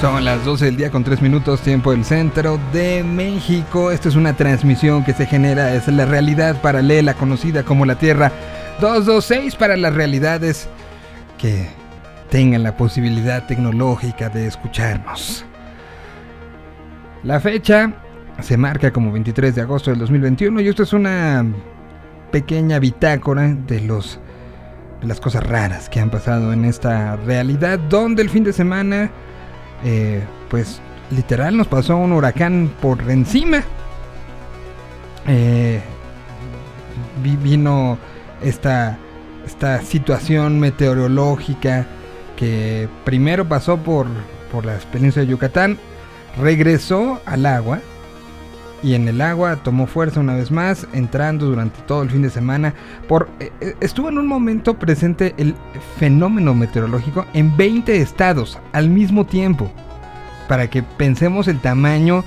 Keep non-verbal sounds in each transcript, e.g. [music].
Son las 12 del día con 3 minutos, tiempo del centro de México. Esta es una transmisión que se genera, es la realidad paralela conocida como la Tierra 226 para las realidades que tengan la posibilidad tecnológica de escucharnos. La fecha se marca como 23 de agosto del 2021 y esto es una pequeña bitácora de los de las cosas raras que han pasado en esta realidad donde el fin de semana eh, pues literal nos pasó un huracán por encima. Eh, vino esta, esta situación meteorológica que primero pasó por, por las penínsulas de Yucatán, regresó al agua y en el agua tomó fuerza una vez más, entrando durante todo el fin de semana. Por, eh, estuvo en un momento presente el fenómeno meteorológico en 20 estados al mismo tiempo, para que pensemos el tamaño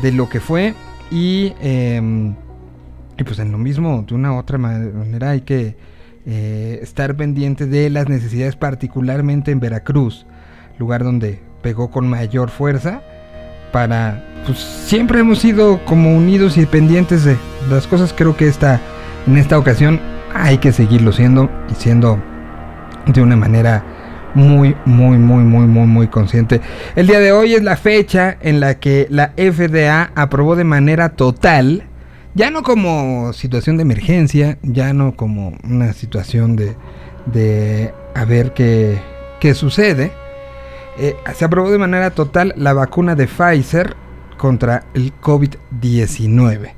de lo que fue y, em, pues en lo mismo, de una u otra manera hay que eh, estar pendiente de las necesidades, particularmente en Veracruz, lugar donde pegó con mayor fuerza para pues siempre hemos sido como unidos y pendientes de las cosas. Creo que esta en esta ocasión hay que seguirlo siendo y siendo de una manera muy muy muy muy muy muy consciente. El día de hoy es la fecha en la que la FDA aprobó de manera total ya no como situación de emergencia ya no como una situación de de a ver qué qué sucede eh, se aprobó de manera total la vacuna de Pfizer contra el COVID-19.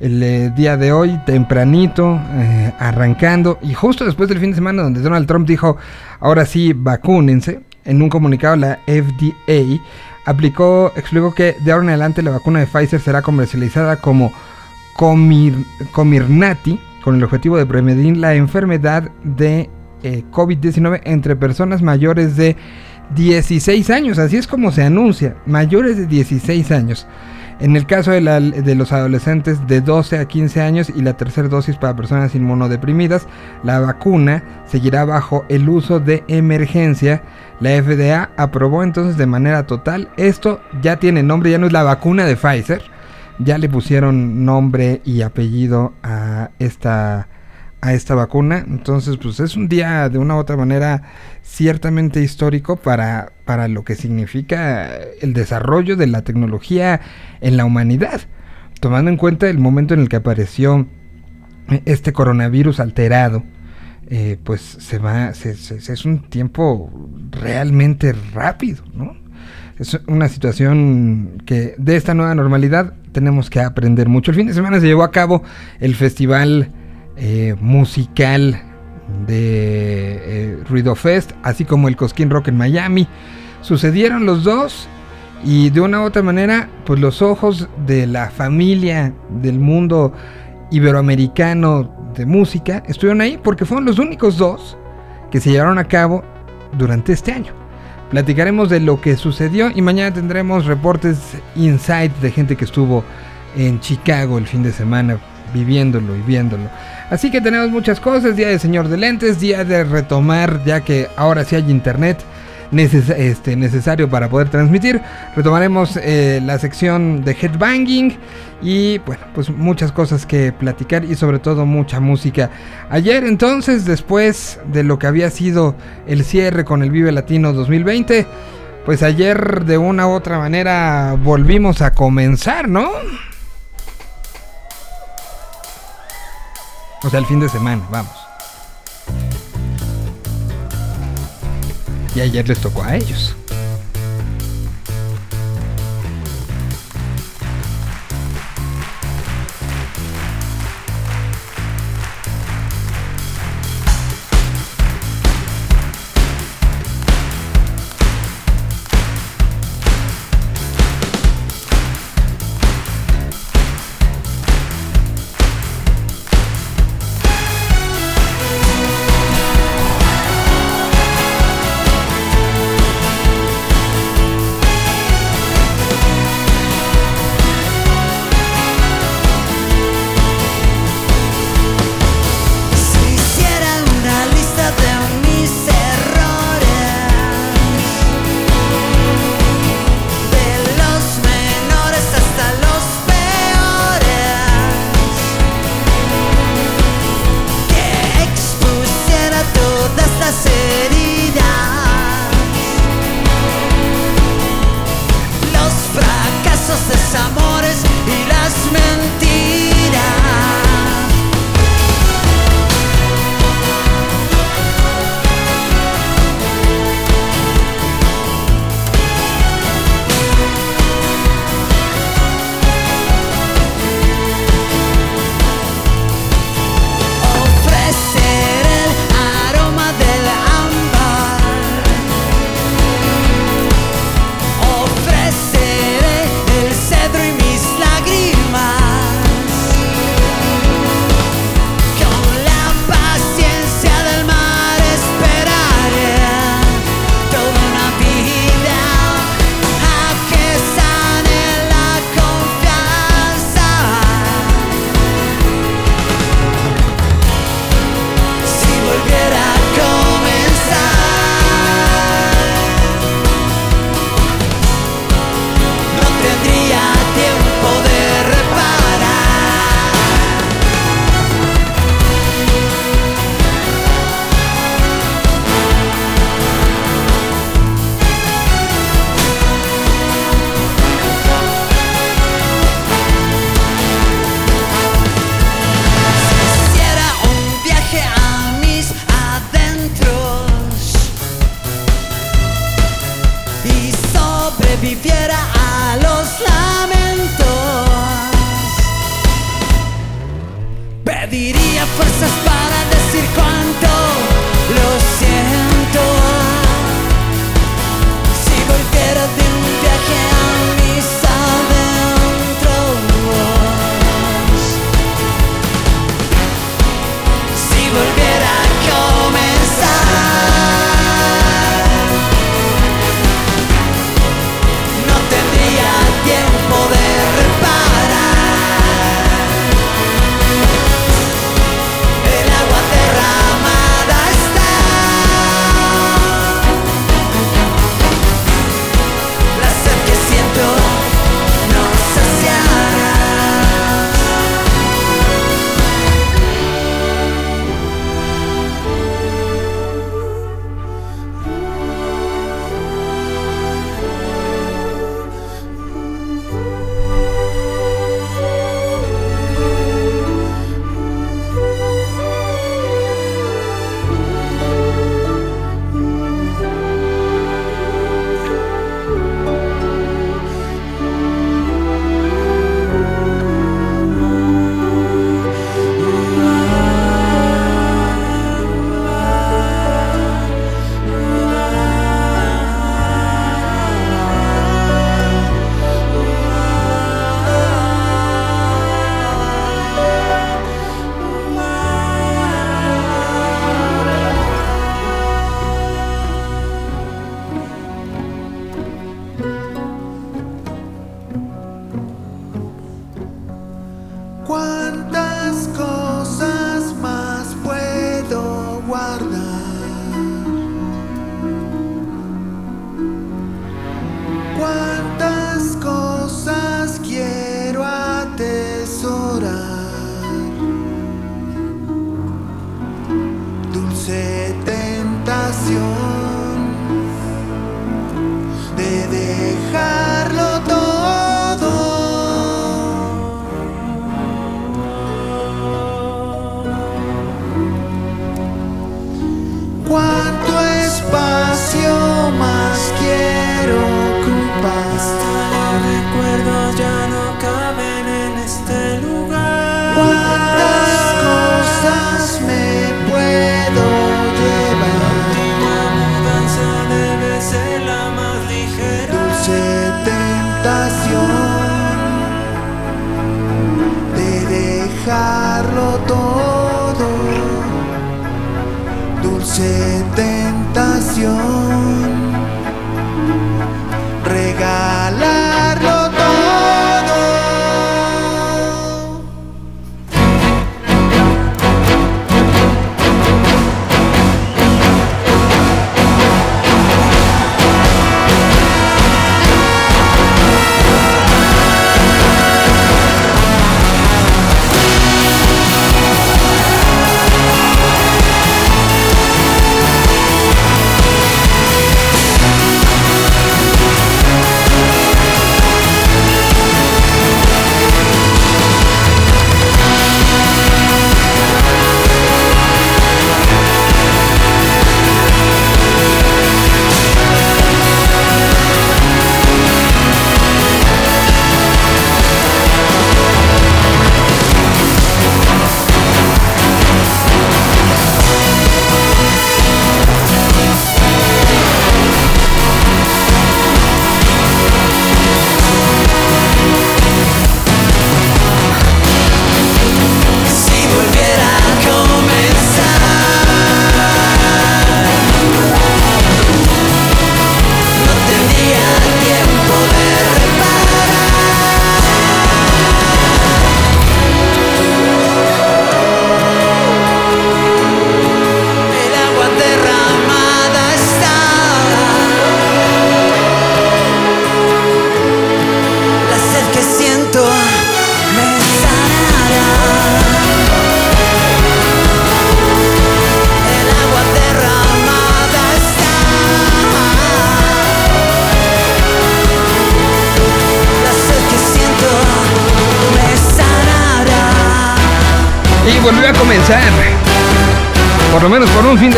El eh, día de hoy, tempranito, eh, arrancando, y justo después del fin de semana donde Donald Trump dijo, ahora sí, vacúnense, en un comunicado la FDA aplicó, explicó que de ahora en adelante la vacuna de Pfizer será comercializada como Comirnaty, con el objetivo de prevenir la enfermedad de COVID-19 entre personas mayores de 16 años, así es como se anuncia, mayores de 16 años. En el caso de, los adolescentes de 12 a 15 años y la tercera dosis para personas inmunodeprimidas, la vacuna seguirá bajo el uso de emergencia. La FDA aprobó entonces de manera total. Esto ya tiene nombre, ya no es la vacuna de Pfizer. Ya le pusieron nombre y apellido a esta a esta vacuna. Entonces, pues es un día de una u otra manera ciertamente histórico para, para lo que significa el desarrollo de la tecnología en la humanidad. Tomando en cuenta el momento en el que apareció este coronavirus alterado, eh, pues se va, es un tiempo realmente rápido, ¿no? Es una situación que de esta nueva normalidad tenemos que aprender mucho. El fin de semana se llevó a cabo el festival eh, musical de eh, Ruido Fest, así como el Cosquín Rock en Miami. Sucedieron los dos y de una u otra manera, pues los ojos de la familia del mundo iberoamericano de música estuvieron ahí porque fueron los únicos dos que se llevaron a cabo durante este año. Platicaremos de lo que sucedió y mañana tendremos reportes insight de gente que estuvo en Chicago el fin de semana viviéndolo y viéndolo. Así que tenemos muchas cosas, día de señor de lentes, día de retomar, ya que ahora sí hay internet este, necesario para poder transmitir. Retomaremos eh, la sección de headbanging y bueno, pues muchas cosas que platicar y sobre todo mucha música. Ayer entonces, después de lo que había sido el cierre con el Vive Latino 2020, pues ayer de una u otra manera volvimos a comenzar, ¿no? O sea, el fin de semana, vamos. Y ayer les tocó a ellos.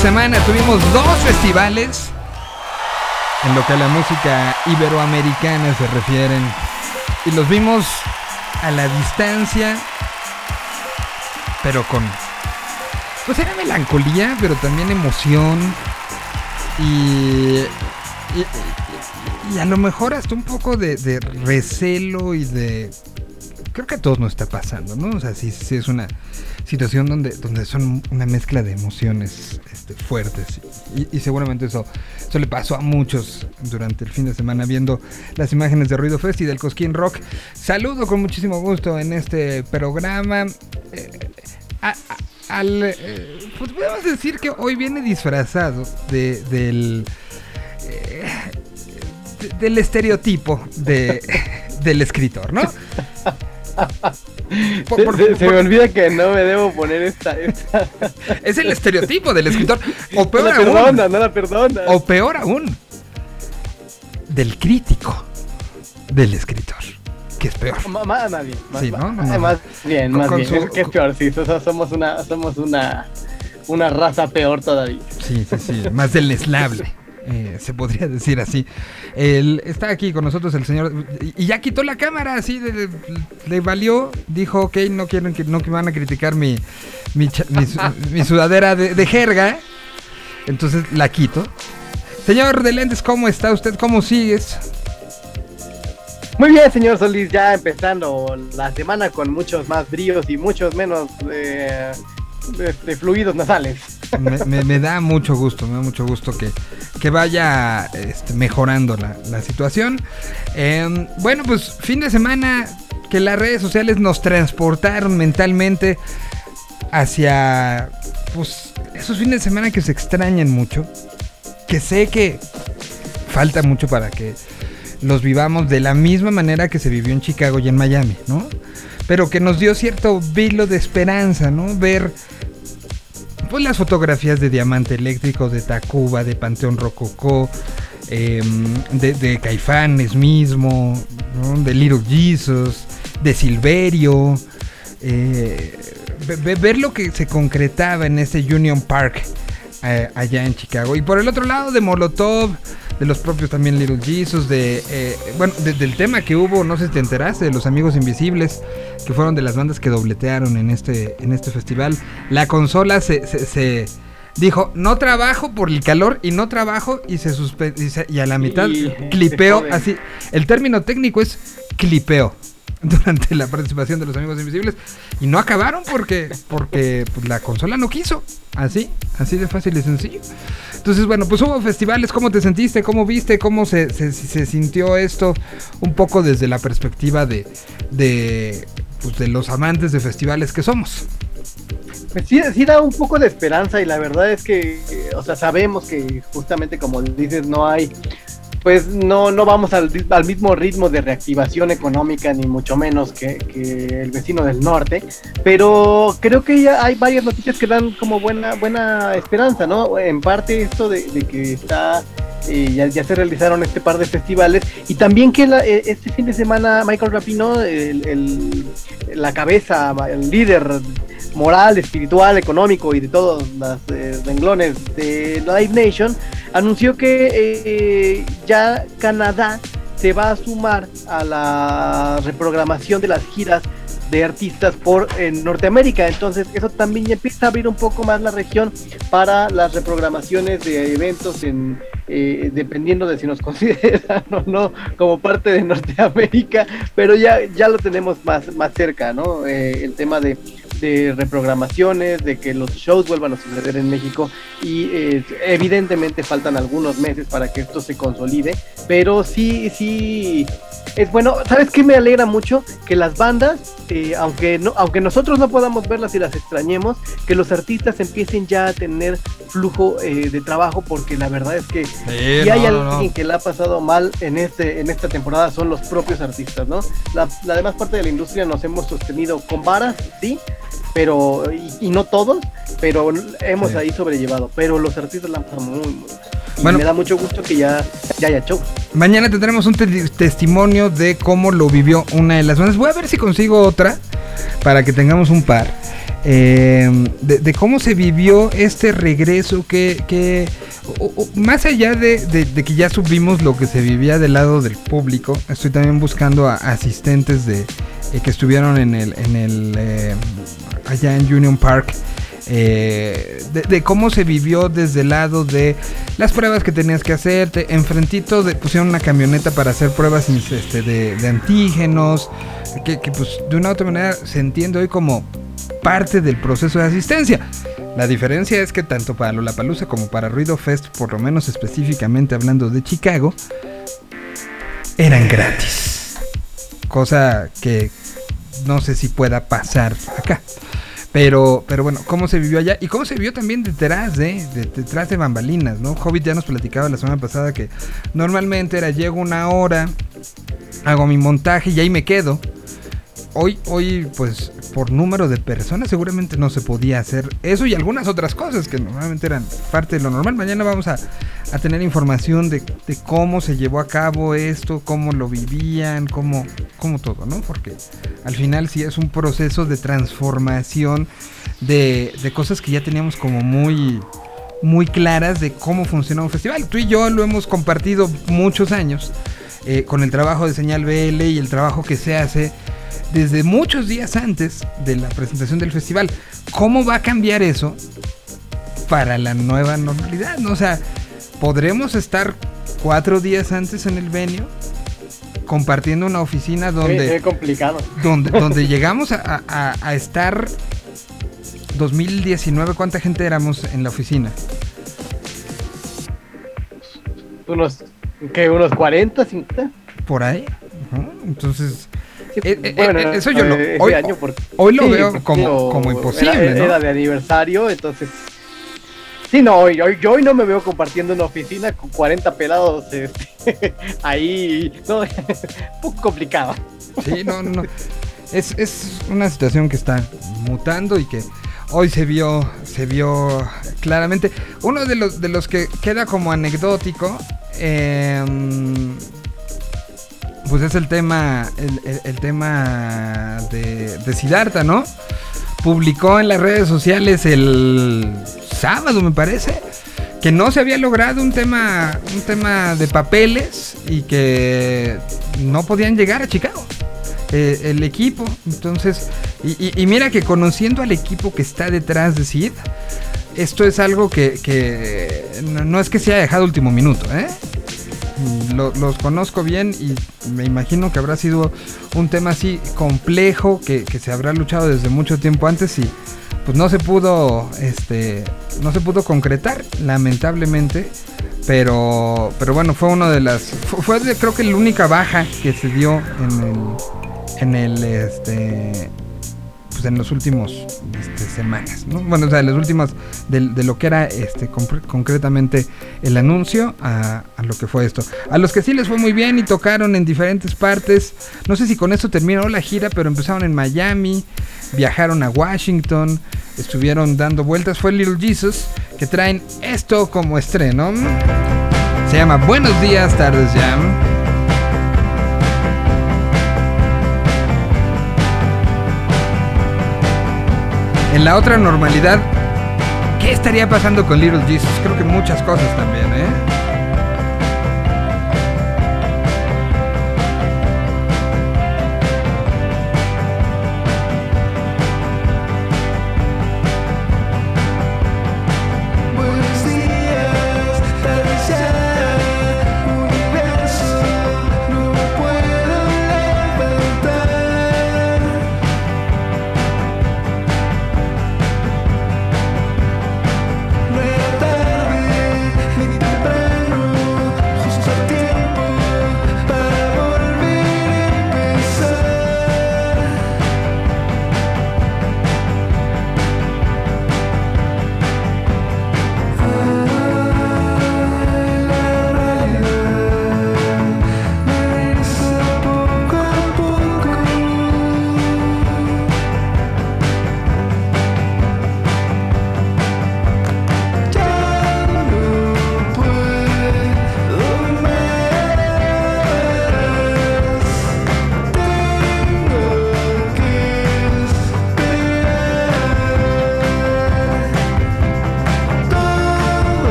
Semana tuvimos dos festivales en lo que a la música iberoamericana se refieren. Y los vimos a la distancia, pero con... Pues era melancolía, pero también emoción. Y, y, a lo mejor hasta un poco de, de recelo y de creo que a todos nos está pasando, ¿no? O sea, sí, sí es una situación donde, donde son una mezcla de emociones este, fuertes. Y, seguramente eso, eso le pasó a muchos durante el fin de semana viendo las imágenes de Ruido Fest y del Cosquín Rock. Saludo con muchísimo gusto en este programa. Eh, al, eh, pues podemos decir que hoy viene disfrazado de, del, eh, del estereotipo de, [laughs] del escritor, ¿no? Se, me olvida que no me debo poner esta, [laughs] Es el estereotipo del escritor. O peor no la aún. Perdona, no la perdona. O peor aún. Del crítico. Del escritor. Que es peor. Más, bien. Más, sí, ¿no? más bien, más bien. es peor, sí. Somos una, somos una, una raza peor todavía. Sí, sí, sí. más deslesnable. Eh, se podría [laughs] decir así. Él está aquí con nosotros el señor y ya quitó la cámara, así le valió, dijo, ok, no quieren que no me van a criticar mi, mi, [laughs] sudadera de, jerga, entonces la quito. Señor de Lentes, ¿cómo está usted? ¿Cómo sigues? Muy bien, señor Solís, ya empezando la semana con muchos más bríos y muchos menos eh, de, fluidos nasales. Me, da mucho gusto, me da mucho gusto que, que vaya este, mejorando la, situación. Em, bueno, pues fin de semana que las redes sociales nos transportaron mentalmente hacia pues esos fines de semana que se extrañan mucho, que sé que falta mucho para que los vivamos de la misma manera que se vivió en Chicago y en Miami, ¿no? Pero que nos dio cierto vilo de esperanza, ¿no? Ver pues las fotografías de Diamante Eléctrico, de Tacuba, de Panteón Rococó, em, de, Caifanes mismo, de Little Jesus, de Silverio. Eh, ver lo que se concretaba en ese Union Park eh, allá en Chicago. Y por el otro lado de Molotov, de los propios también Little Jesus, de eh, bueno, del tema que hubo, no sé si te enteraste, de los Amigos Invisibles, que fueron de las bandas que dobletearon en este, en este festival. La consola se, se, dijo, no trabajo por el calor y no trabajo y se suspendió y, a la mitad clipeo, así. El término técnico es clipeo durante la participación de los Amigos Invisibles y no acabaron porque porque pues, la consola no quiso. Así, así de fácil y sencillo. Entonces, bueno, pues hubo festivales, ¿cómo te sentiste? ¿Cómo viste? ¿Cómo se, se, sintió esto? Un poco desde la perspectiva de, de, pues, de los amantes de festivales que somos. Pues sí, sí da un poco de esperanza y la verdad es que, o sea, sabemos que justamente como dices, no hay pues no, no vamos al, mismo ritmo de reactivación económica, ni mucho menos que, el vecino del norte, pero creo que ya hay varias noticias que dan como buena, buena esperanza, ¿no? En parte esto de, que está eh, ya, ya, se realizaron este par de festivales y también que eh, este fin de semana Michael Rapino, el, la cabeza, el líder moral, espiritual, económico y de todos los eh, renglones de Live Nation, anunció que eh, ya Canadá se va a sumar a la reprogramación de las giras de artistas por en Norteamérica. Entonces eso también empieza a abrir un poco más la región para las reprogramaciones de eventos en eh, dependiendo de si nos [laughs] consideran o no como parte de Norteamérica, pero ya, ya lo tenemos más, más cerca, ¿no? el tema de de reprogramaciones, de que los shows vuelvan a suceder en México y eh, evidentemente faltan algunos meses para que esto se consolide, pero sí, sí, es bueno, ¿sabes qué me alegra mucho? Que las bandas, eh, aunque, no, aunque nosotros no podamos verlas y las extrañemos, que los artistas empiecen ya a tener flujo eh, de trabajo, porque la verdad es que si hay alguien que le ha pasado mal en, este, en esta temporada son los propios artistas, ¿no? La, la demás parte de la industria nos hemos sostenido con varas, sí, pero y, no todos, pero hemos ahí sobrellevado. Pero los artistas la han pasado muy, muy bueno, me da mucho gusto que ya, ya haya show. Mañana tendremos un testimonio de cómo lo vivió una de las bandas. Voy a ver si consigo otra para que tengamos un par. Em, de, cómo se vivió este regreso, que, más allá de, que ya subimos lo que se vivía del lado del público, estoy también buscando a asistentes de eh, que estuvieron en el, en el eh, allá en Union Park. Eh, de, cómo se vivió desde el lado de las pruebas que tenías que hacerte. Enfrentito de, pusieron una camioneta para hacer pruebas este, de, antígenos. Que, que, pues de una u otra manera se entiende hoy como parte del proceso de asistencia. La diferencia es que tanto para Lollapalooza como para Ruido Fest, por lo menos específicamente hablando de Chicago, eran gratis. Cosa que no sé si pueda pasar acá. Pero, pero bueno, cómo se vivió allá y cómo se vivió también detrás de, detrás de bambalinas, ¿no? Hobbit ya nos platicaba la semana pasada que normalmente era llego una hora, hago mi montaje y ahí me quedo hoy, hoy, pues, por número de personas, seguramente no se podía hacer eso y algunas otras cosas que normalmente eran parte de lo normal. Mañana vamos a, tener información de, cómo se llevó a cabo esto, cómo lo vivían, cómo, cómo todo, ¿no? Porque al final sí es un proceso de transformación de, de cosas que ya teníamos como muy muy claras de cómo funciona un festival. Tú y yo lo hemos compartido muchos años eh, con el trabajo de Señal BL y el trabajo que se hace desde muchos días antes de la presentación del festival. ¿Cómo va a cambiar eso para la nueva normalidad? O sea, ¿podremos estar cuatro días antes en el venio? compartiendo una oficina donde es complicado donde, [laughs] donde llegamos a, a, estar 2019 cuánta gente éramos en la oficina unos que unos 40 50 por ahí entonces eh, eh, bueno, eh, eso yo lo, hoy, año hoy lo veo como, imposible. Era, de aniversario, entonces. Sí, no, hoy, yo hoy no me veo compartiendo una oficina con 40 pelados este, [laughs] ahí. No, un [laughs] poco complicado. Sí, no, no. Es, es una situación que está mutando y que hoy se vio, se vio claramente. Uno de los, de los que queda como anecdótico. Eh, pues es el tema, el, tema de, de Siddhartha, ¿no? Publicó en las redes sociales el sábado, me parece, que no se había logrado un tema, un tema de papeles y que no podían llegar a Chicago. Eh, el equipo, entonces, y, mira que conociendo al equipo que está detrás de Sid, esto es algo que, no, no, es que se haya dejado último minuto, ¿eh? los conozco bien y me imagino que habrá sido un tema así complejo que, se habrá luchado desde mucho tiempo antes y pues no se pudo este no se pudo concretar lamentablemente pero pero bueno fue uno de las fue, creo que la única baja que se dio en el en el este pues, en los últimos este, semanas, Bueno, o sea, las últimas de, lo que era este concretamente el anuncio a, lo que fue esto. A los que sí les fue muy bien y tocaron en diferentes partes, no sé si con esto terminó la gira, pero empezaron en Miami, viajaron a Washington, estuvieron dando vueltas, fue Little Jesus, que traen esto como estreno. Se llama Buenos días, tardes Jam. En la otra normalidad, ¿qué estaría pasando con Little Jesus? Creo que muchas cosas también, ¿eh?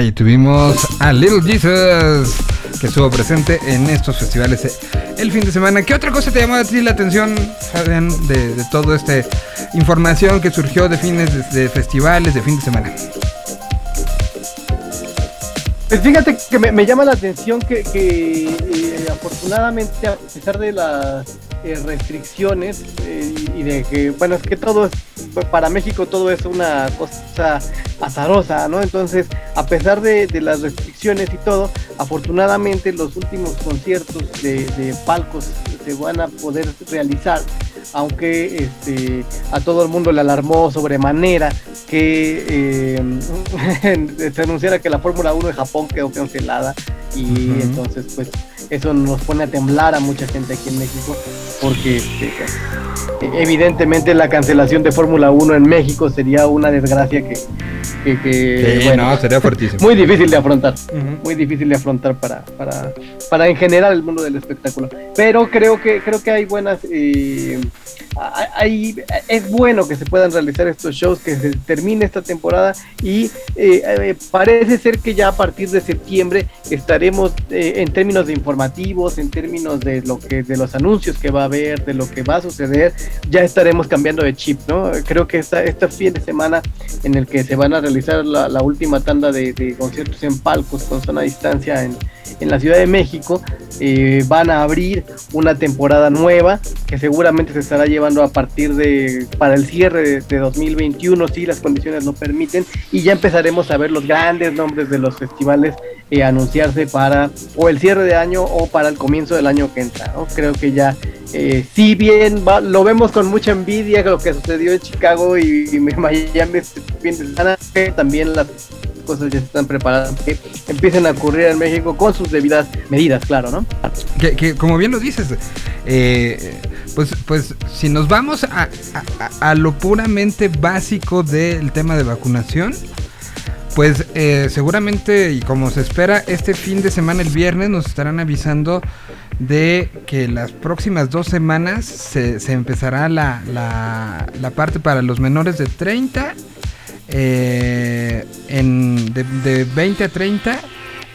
Ahí tuvimos a Little Jesus que estuvo presente en estos festivales eh, el fin de semana. ¿Qué otra cosa te llamó a ti la atención, Fabián, de, de toda esta información que surgió de fines de, festivales, de fin de semana? Pues fíjate que me, llama la atención que, eh, afortunadamente, a pesar de las eh, restricciones y de que, bueno, es que todo es para México todo es una cosa azarosa, ¿no? Entonces, a pesar de, las restricciones y todo, afortunadamente los últimos conciertos de, palcos se van a poder realizar, aunque este, a todo el mundo le alarmó sobremanera que eh, [laughs] se anunciara que la Fórmula 1 de Japón quedó cancelada y entonces pues eso nos pone a temblar a mucha gente aquí en México porque este, evidentemente la cancelación de Fórmula 1 en México sería una desgracia que, bueno, sería [laughs] fuertísimo. Muy difícil de afrontar, muy difícil de afrontar para, para, para en general el mundo del espectáculo. Pero creo que creo que hay buenas eh, hay, es bueno que se puedan realizar estos shows, que se termine esta temporada y eh, eh, parece ser que ya a partir de septiembre estaremos en términos de informativos, en términos de lo que de los anuncios que va a haber, de lo que va a suceder, ya estaremos cambiando de chip, ¿no? Creo que esta, este fin de semana en el que se van a realizar la, última tanda de, conciertos en palcos con zona distancia en, en la Ciudad de México, eh, van a abrir una temporada nueva que seguramente se estará llevando a partir de para el cierre de, 2021 si las condiciones lo permiten y ya empezaremos a ver los grandes nombres de los festivales eh, anunciarse para o el cierre de año o para el comienzo del año que entra. Creo que ya eh, si bien lo vemos con mucha envidia lo que sucedió en Chicago y, y Miami este fin de semana, también las cosas ya están preparadas que empiecen a ocurrir en México con sus debidas medidas, claro, ¿no? Que, como bien lo dices, eh, pues, pues si nos vamos a, a, lo puramente básico del tema de vacunación, pues eh, seguramente y como se espera, este fin de semana, el viernes, nos estarán avisando de que las próximas dos semanas se, se empezará la, la, la, parte para los menores de 30 eh, en, de, 20 a 30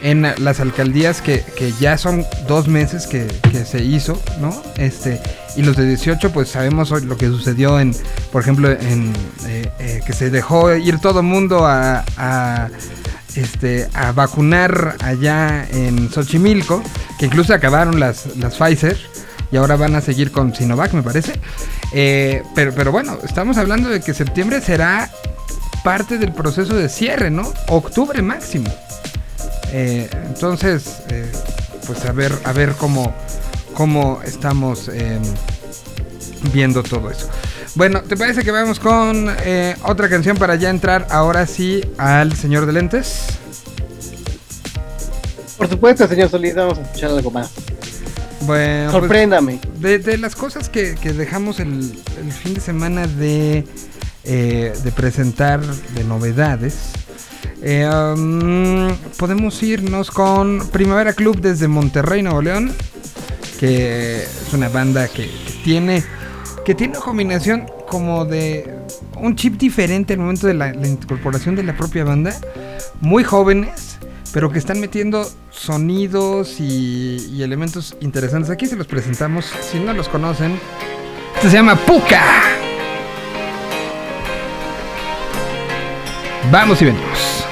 en las alcaldías que, ya son dos meses que, se hizo, ¿no? Este, y los de 18, pues sabemos lo que sucedió en, por ejemplo, en eh, eh, que se dejó ir todo mundo a, este, a vacunar allá en Xochimilco, que incluso acabaron las, las Pfizer y ahora van a seguir con Sinovac, me parece. pero, pero bueno, estamos hablando de que septiembre será parte del proceso de cierre, ¿no? Octubre máximo. Eh, entonces, eh, pues a ver, a ver cómo, cómo estamos em, viendo todo eso. Bueno, ¿te parece que vamos con eh, otra canción para ya entrar ahora sí al señor de lentes? Por supuesto, señor Solís, vamos a escuchar algo más. Bueno, pues, sorpréndame. de, las cosas que, dejamos el, el, fin de semana de eh, de presentar de novedades. Eh, um, podemos irnos con Primavera Club desde Monterrey, Nuevo León, que es una banda que, tiene que tiene una combinación como de un chip diferente al momento de la, incorporación de la propia banda, muy jóvenes, pero que están metiendo sonidos y, elementos interesantes. Aquí se los presentamos, si no los conocen, esto se llama Puka. Vamos y venimos.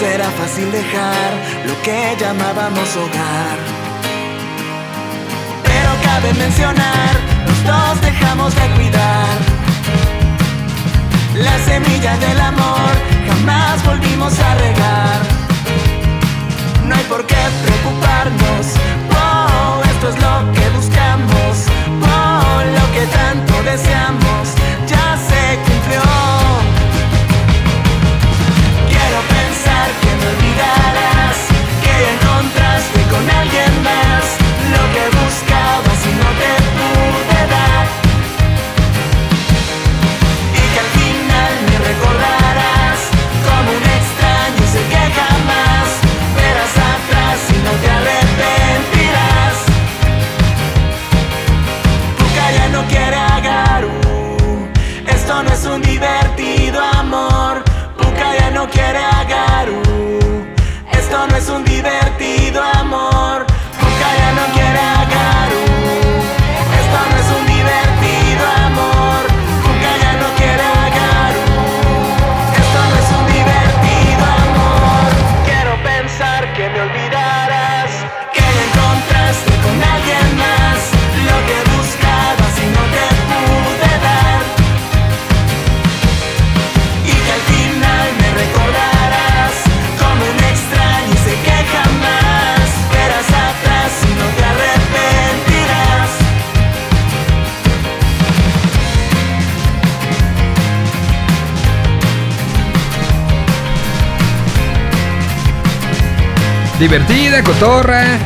Será fácil dejar lo que llamábamos hogar. Pero cabe mencionar, los dos dejamos de cuidar. La semilla del amor jamás volvimos a regar. No hay por qué preocuparnos, oh, esto es lo que buscamos, oh, lo que tanto deseamos, ya se cumplió. now Divertida, cotorra.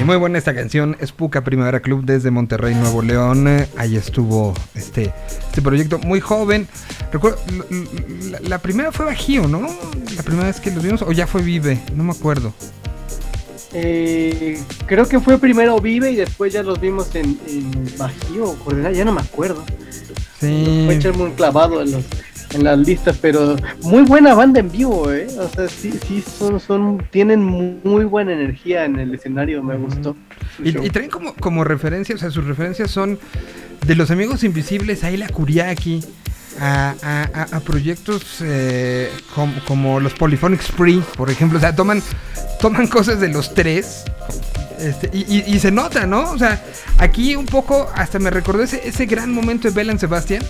Y muy buena esta canción, es Puca Primavera Club desde Monterrey, Nuevo León. Ahí estuvo este, este proyecto muy joven. Recuerdo, la, la primera fue Bajío, ¿no? La primera vez que los vimos, o ya fue Vive, no me acuerdo. Eh, creo que fue primero Vive y después ya los vimos en, en Bajío ya no me acuerdo. Sí. Fue echarme un clavado en, los, en las listas, pero muy buena banda en vivo, ¿eh? O sea, sí, sí, son, son, tienen muy buena energía en el escenario, me gustó. Y, y traen como, como referencia, o sea, sus referencias son de los amigos invisibles, ahí la Kuriaki, a, a- a- a proyectos eh, com- como los Polyphonic Spree, por ejemplo. O sea, toman, toman cosas de los tres. este, y, y- y se nota, ¿no? O sea, aquí un poco hasta me recordó ese, ese gran momento de Belan Sebastián.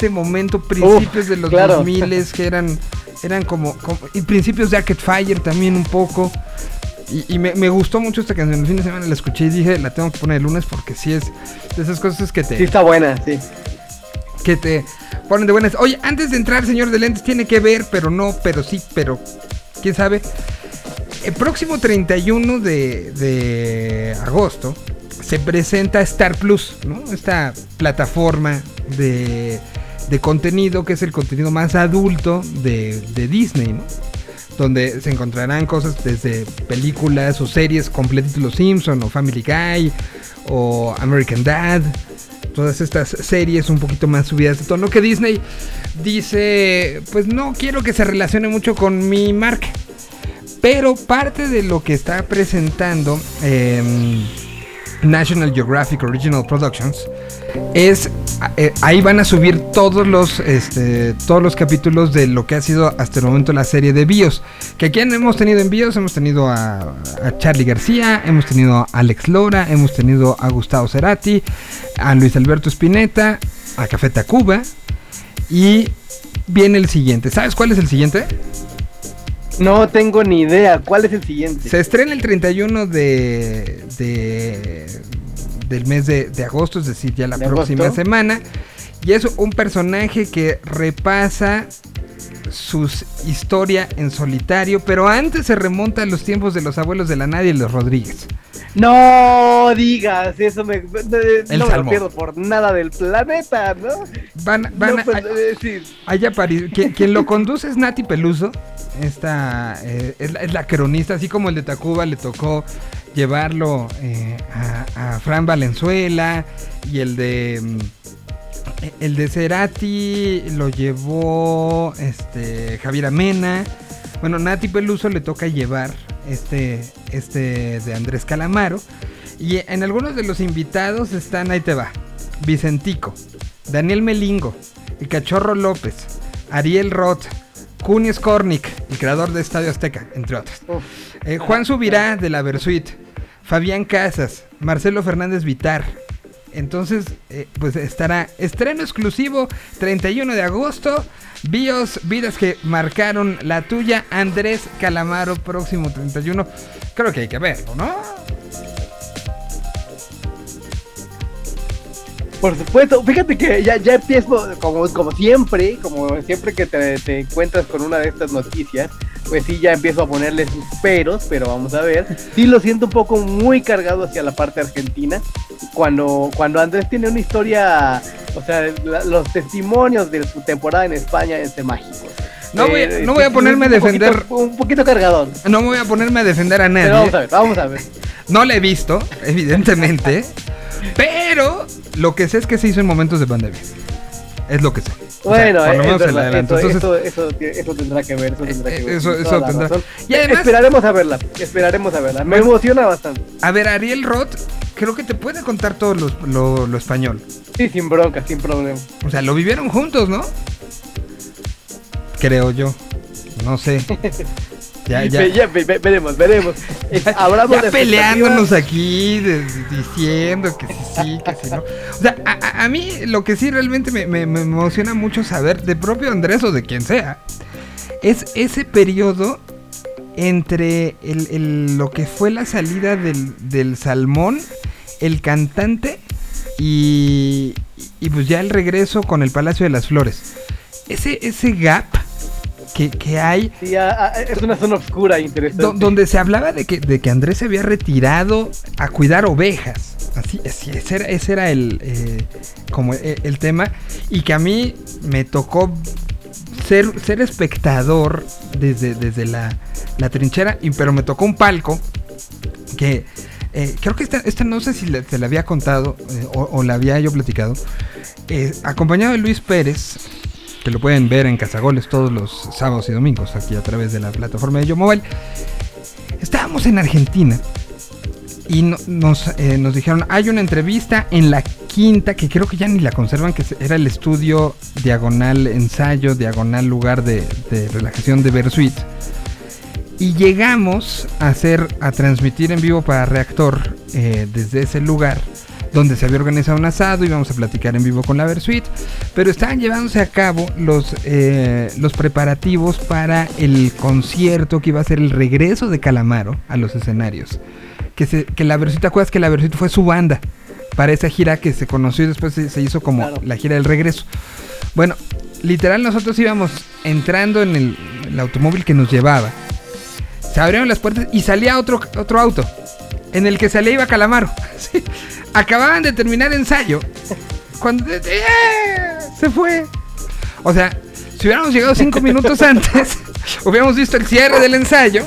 Este momento, principios de los claro. 2000 que eran, eran como, como- Y principios de Arcade Fire también un poco. Y, y me, me gustó mucho esta canción. El fin de semana la escuché y dije, la tengo que poner el lunes porque sí es de esas cosas que te, Sí, está buena, sí. que te ponen de buenas. Oye, antes de entrar, señor de lentes, tiene que ver, pero no, pero sí, pero quién sabe. El próximo 31 de, de agosto se presenta Star Plus, ¿no? Esta plataforma de, de contenido que es el contenido más adulto de, de Disney, ¿no? Donde se encontrarán cosas desde películas o series completitos Los Simpson o Family Guy o American Dad. Todas estas series un poquito más subidas de tono que Disney dice, pues no quiero que se relacione mucho con mi marca. Pero parte de lo que está presentando em, National Geographic Original Productions es eh, ahí van a subir todos los este, todos los capítulos de lo que ha sido hasta el momento la serie de Bios. Que aquí hemos tenido en Bios, hemos tenido a, a Charlie García, hemos tenido a Alex Lora, hemos tenido a Gustavo Cerati, a Luis Alberto Spinetta, a Café Tacuba y viene el siguiente. ¿Sabes cuál es el siguiente? No tengo ni idea. ¿Cuál es el siguiente? Se estrena el 31 de, de- del mes de, de agosto, es decir, ya la ¿De próxima agosto? semana. Y es un personaje que repasa su historia en solitario, pero antes se remonta a los tiempos de los abuelos de la Nadia y los Rodríguez. No digas, eso me, El no me lo pierdo por nada del planeta, ¿no? Van, van no, a- pues, a-. Haya París. Quien, quien lo conduce es Nati Peluso. Esta eh, es, la, es la cronista, así como el de Tacuba le tocó llevarlo eh, a, a Fran Valenzuela y el de mm, el de Cerati lo llevó este Javier Amena. Bueno, Nati Peluso le toca llevar este este de Andrés Calamaro y en algunos de los invitados están ahí te va. Vicentico, Daniel Melingo, el Cachorro López, Ariel Roth, Kunis Kornik, el creador de Estadio Azteca, entre otros. Eh, Juan Subirá de la Versuit, Fabián Casas, Marcelo Fernández Vitar. Entonces, eh, pues estará estreno exclusivo 31 de agosto. Bios, vidas que marcaron la tuya, Andrés Calamaro, próximo 31. Creo que hay que verlo, ¿no? Por supuesto, fíjate que ya, ya empiezo, como, como siempre, como siempre que te, encuentras con una de estas noticias, pues sí, ya empiezo a ponerle sus peros, pero vamos a ver. Sí lo siento un poco muy cargado hacia la parte argentina, cuando, cuando Andrés tiene una historia, o sea, los testimonios de su temporada en España es de mágicos. No voy a- Eh, no voy a sí, ponerme a defender- poquito- un poquito cargadón. No me voy a ponerme a defender a nadie. Pero vamos a ver, vamos a ver. No la he visto, evidentemente. pero lo que sé es que se hizo en momentos de pandemia. Es lo que sé. O sea, Bueno, es verdad, adelanto. eso, Entonces, eso, eso, eso tendrá que ver, eso tendrá que Eh, ver. eso- eso tendrá. Y además- esperaremos a verla, esperaremos a verla. Me Bueno. emociona bastante. a ver, Ariel Roth, creo que te puede contar todo lo, lo- lo español. Sí, sin bronca, sin problema. O sea, lo vivieron juntos, ¿no? Creo yo. No sé. Ya, [laughs] ya. Ve- ya, ve- ve- veremos, veremos. [laughs] Hablamos Ya peleándonos aquí, de- diciendo que sí, sí, que sí, no. O sea, a, a- a mí lo que sí realmente me, me- me emociona mucho saber, de propio Andrés o de quien sea, es ese periodo entre el- el- lo que fue la salida del, del salmón, el cantante y, y pues ya el regreso con el Palacio de las Flores. Ese, ese gap que, que hay Sí, a- a- es una zona oscura e interesante. Do- donde se hablaba de que, de que Andrés se había retirado a cuidar ovejas. Así, así ese era, ese era el, eh, como e- el, tema. Y que a mí me tocó ser, ser espectador desde, desde la, la trinchera, y- pero me tocó un palco que eh, creo que esta, esta no sé si le- te la había contado eh, o, o la había yo platicado. eh, acompañado de Luis Pérez, que lo pueden ver en Cazagoles todos los sábados y domingos aquí a través de la plataforma de Yo Mobile. Estábamos en Argentina y eh, nos dijeron, hay una entrevista en la quinta, que creo que ya ni la conservan, que era el estudio diagonal ensayo, diagonal lugar de, de relajación de Versuit. Y llegamos a hacer, a transmitir en vivo para Reactor eh, desde ese lugar donde se había organizado un asado, íbamos a platicar en vivo con la Versuit, pero estaban llevándose a cabo los, eh, los preparativos para el concierto que iba a ser el regreso de Calamaro a los escenarios. Que, se, que la Versuit, ¿te acuerdas que la Versuit fue su banda para esa gira que se conoció y después se, se hizo como Claro. la gira del regreso? Bueno, literal nosotros íbamos entrando en el, el automóvil que nos llevaba. Se abrieron las puertas y salía otro, otro auto. En el que salía iba Calamaro. [laughs] Sí. Acababan de terminar ensayo. Cuando ¡eh! se fue. O sea, si hubiéramos llegado cinco minutos [laughs] antes, hubiéramos visto el cierre del ensayo.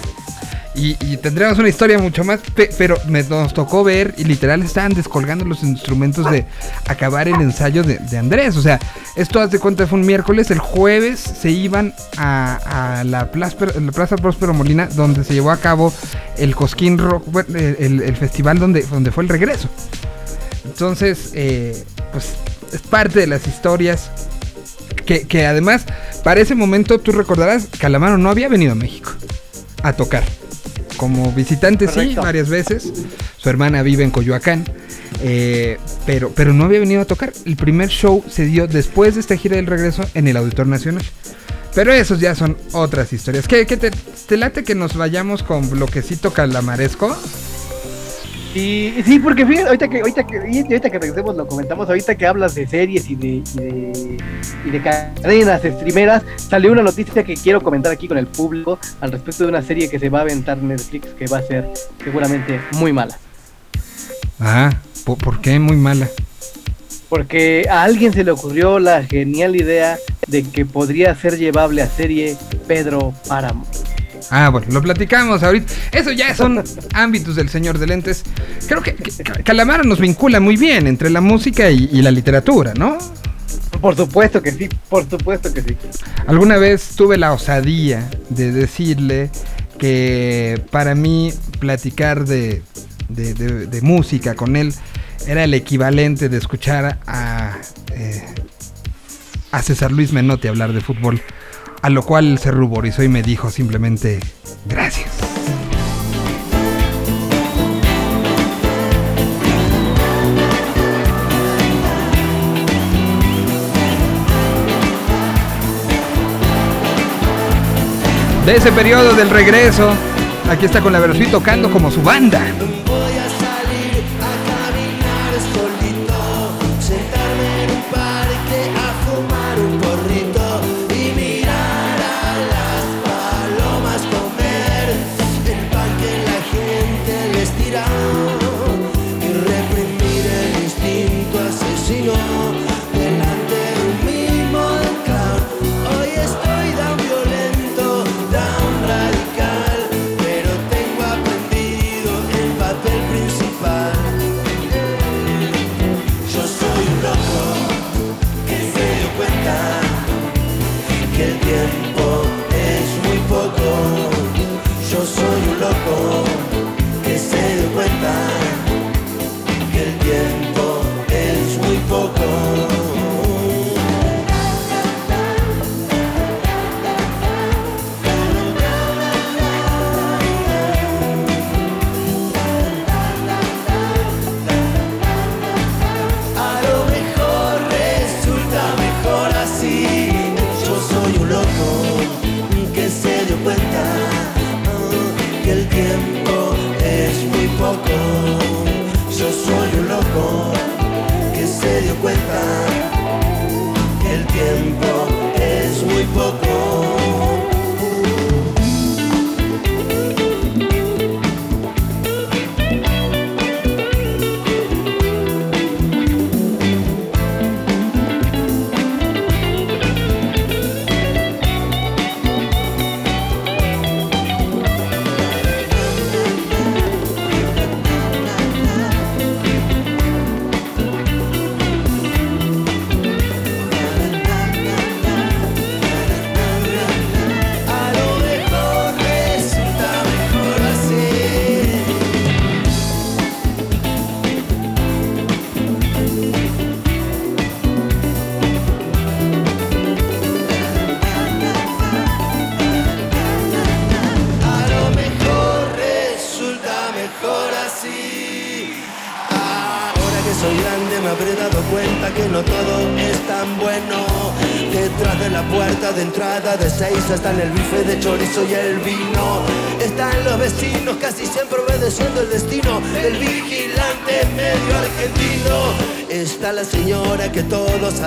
Y, y tendríamos una historia mucho más. pe- pero nos tocó ver y literal estaban descolgando los instrumentos de acabar el ensayo de, de Andrés. O sea, esto haz de cuenta fue un miércoles. El jueves se iban a, a la, plaza, la Plaza Próspero Molina, donde se llevó a cabo el Cosquín Rock, el- el festival donde, donde fue el regreso. Entonces, eh, pues es parte de las historias. Que, que además, para ese momento, tú recordarás, Calamaro no había venido a México a tocar. Como visitante sí, varias veces. Su hermana vive en Coyoacán. eh, pero, pero no había venido a tocar. El primer show se dio después de esta gira del regreso en el Auditor Nacional. Pero esos ya son otras historias. ¿Qué, qué te, te late que nos vayamos con bloquecito calamaresco? Y sí, porque fíjate, ahorita que, ahorita que, ahorita que regresemos lo comentamos, ahorita que hablas de series y de, y de, y de cadenas streameras, salió una noticia que quiero comentar aquí con el público al respecto de una serie que se va a aventar en Netflix que va a ser seguramente muy mala. Ah, ¿por, por qué? Muy mala. Porque a alguien se le ocurrió la genial idea de que podría ser llevable a serie Pedro Páramo. Ah, bueno, lo platicamos ahorita. Eso ya son ámbitos del señor de lentes. Creo que, Calamaro nos vincula muy bien entre la música y, y la literatura, ¿no? Por supuesto que sí, por supuesto que sí. Alguna vez tuve la osadía de decirle que para mí platicar de, de- de- de música con él era el equivalente de escuchar a eh, a César Luis Menotti hablar de fútbol, a lo cual se ruborizó y me dijo simplemente gracias. De ese periodo del regreso, aquí está con la versión tocando como su banda.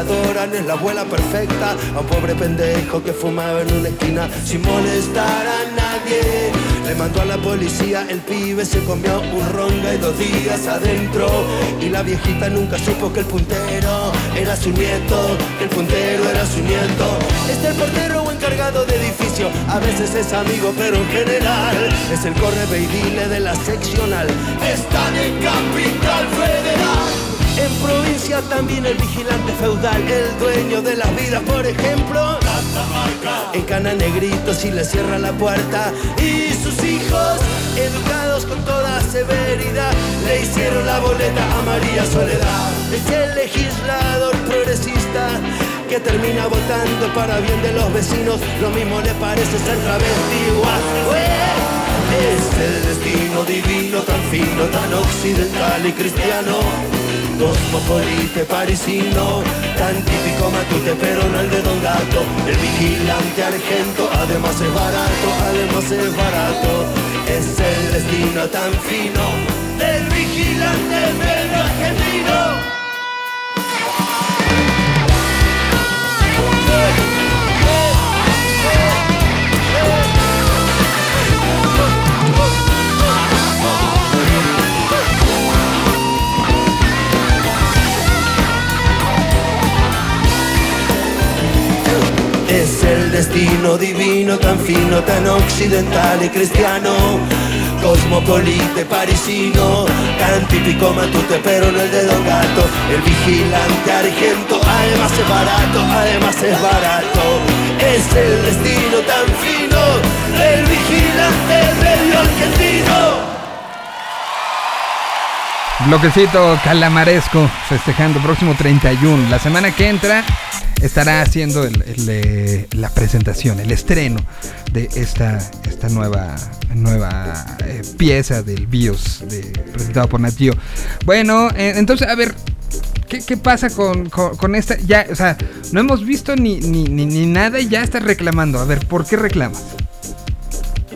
Adoran, es la abuela perfecta. A un pobre pendejo que fumaba en una esquina sin molestar a nadie. Le mandó a la policía, el pibe se comió un ronga y dos días adentro. Y la viejita nunca supo que el puntero era su nieto, que el puntero era su nieto. Está el portero o encargado de edificio, a veces es amigo, pero en general es el corre dile de la seccional. Están en Capital Federal. En provincia también el vigilante feudal, el dueño de las vidas, por ejemplo. En Cana Negrito si le cierra la puerta y sus hijos, educados con toda severidad, le hicieron la boleta a María Soledad. Es el legislador progresista que termina votando para bien de los vecinos. Lo mismo le parece ser travesti Es el destino divino, tan fino, tan occidental y cristiano. Cosmopolite parisino, tan típico matute, pero no el de Don Gato. El vigilante argento, además es barato, además es barato. Es el destino tan fino del vigilante medio argentino. El destino divino, tan fino, tan occidental y cristiano. Cosmopolite parisino, tan típico matute, pero no el de Don Gato. El vigilante argento, además es barato, además es barato. Es el destino tan fino, el vigilante medio argentino. Bloquecito calamaresco festejando próximo 31. La semana que entra estará haciendo eh, la presentación, el estreno de esta, esta nueva, nueva eh, pieza del BIOS de, presentado por Nat Geo. Bueno, eh, entonces, a ver, ¿qué, qué pasa con, con- esta? Ya, o sea, no hemos visto ni, ni, ni, ni nada y ya estás reclamando. A ver, ¿por qué reclamas?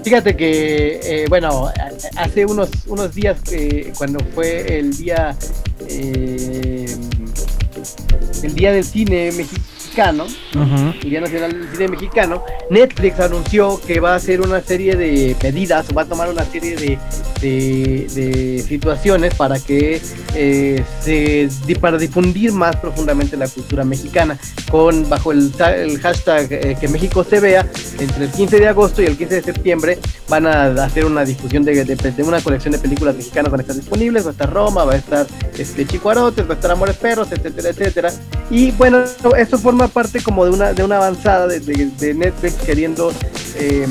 Fíjate que, eh, bueno, hace unos, unos días, eh, cuando fue el día, eh, el día del cine mexicano, el Día Nacional del Cine Mexicano, Netflix anunció que va a hacer una serie de medidas, o va a tomar una serie de, de, de situaciones para que eh, se para difundir más profundamente la cultura mexicana, con bajo el, el hashtag eh, que México se vea, entre el 15 de agosto y el 15 de septiembre van a hacer una difusión de, de- una colección de películas mexicanas van a estar disponibles, va a estar Roma, va a estar este Chicuarotes, va a estar Amores Perros, etcétera, etcétera. Y bueno, esto forma parte como de una, de una avanzada de, Netflix queriendo eh,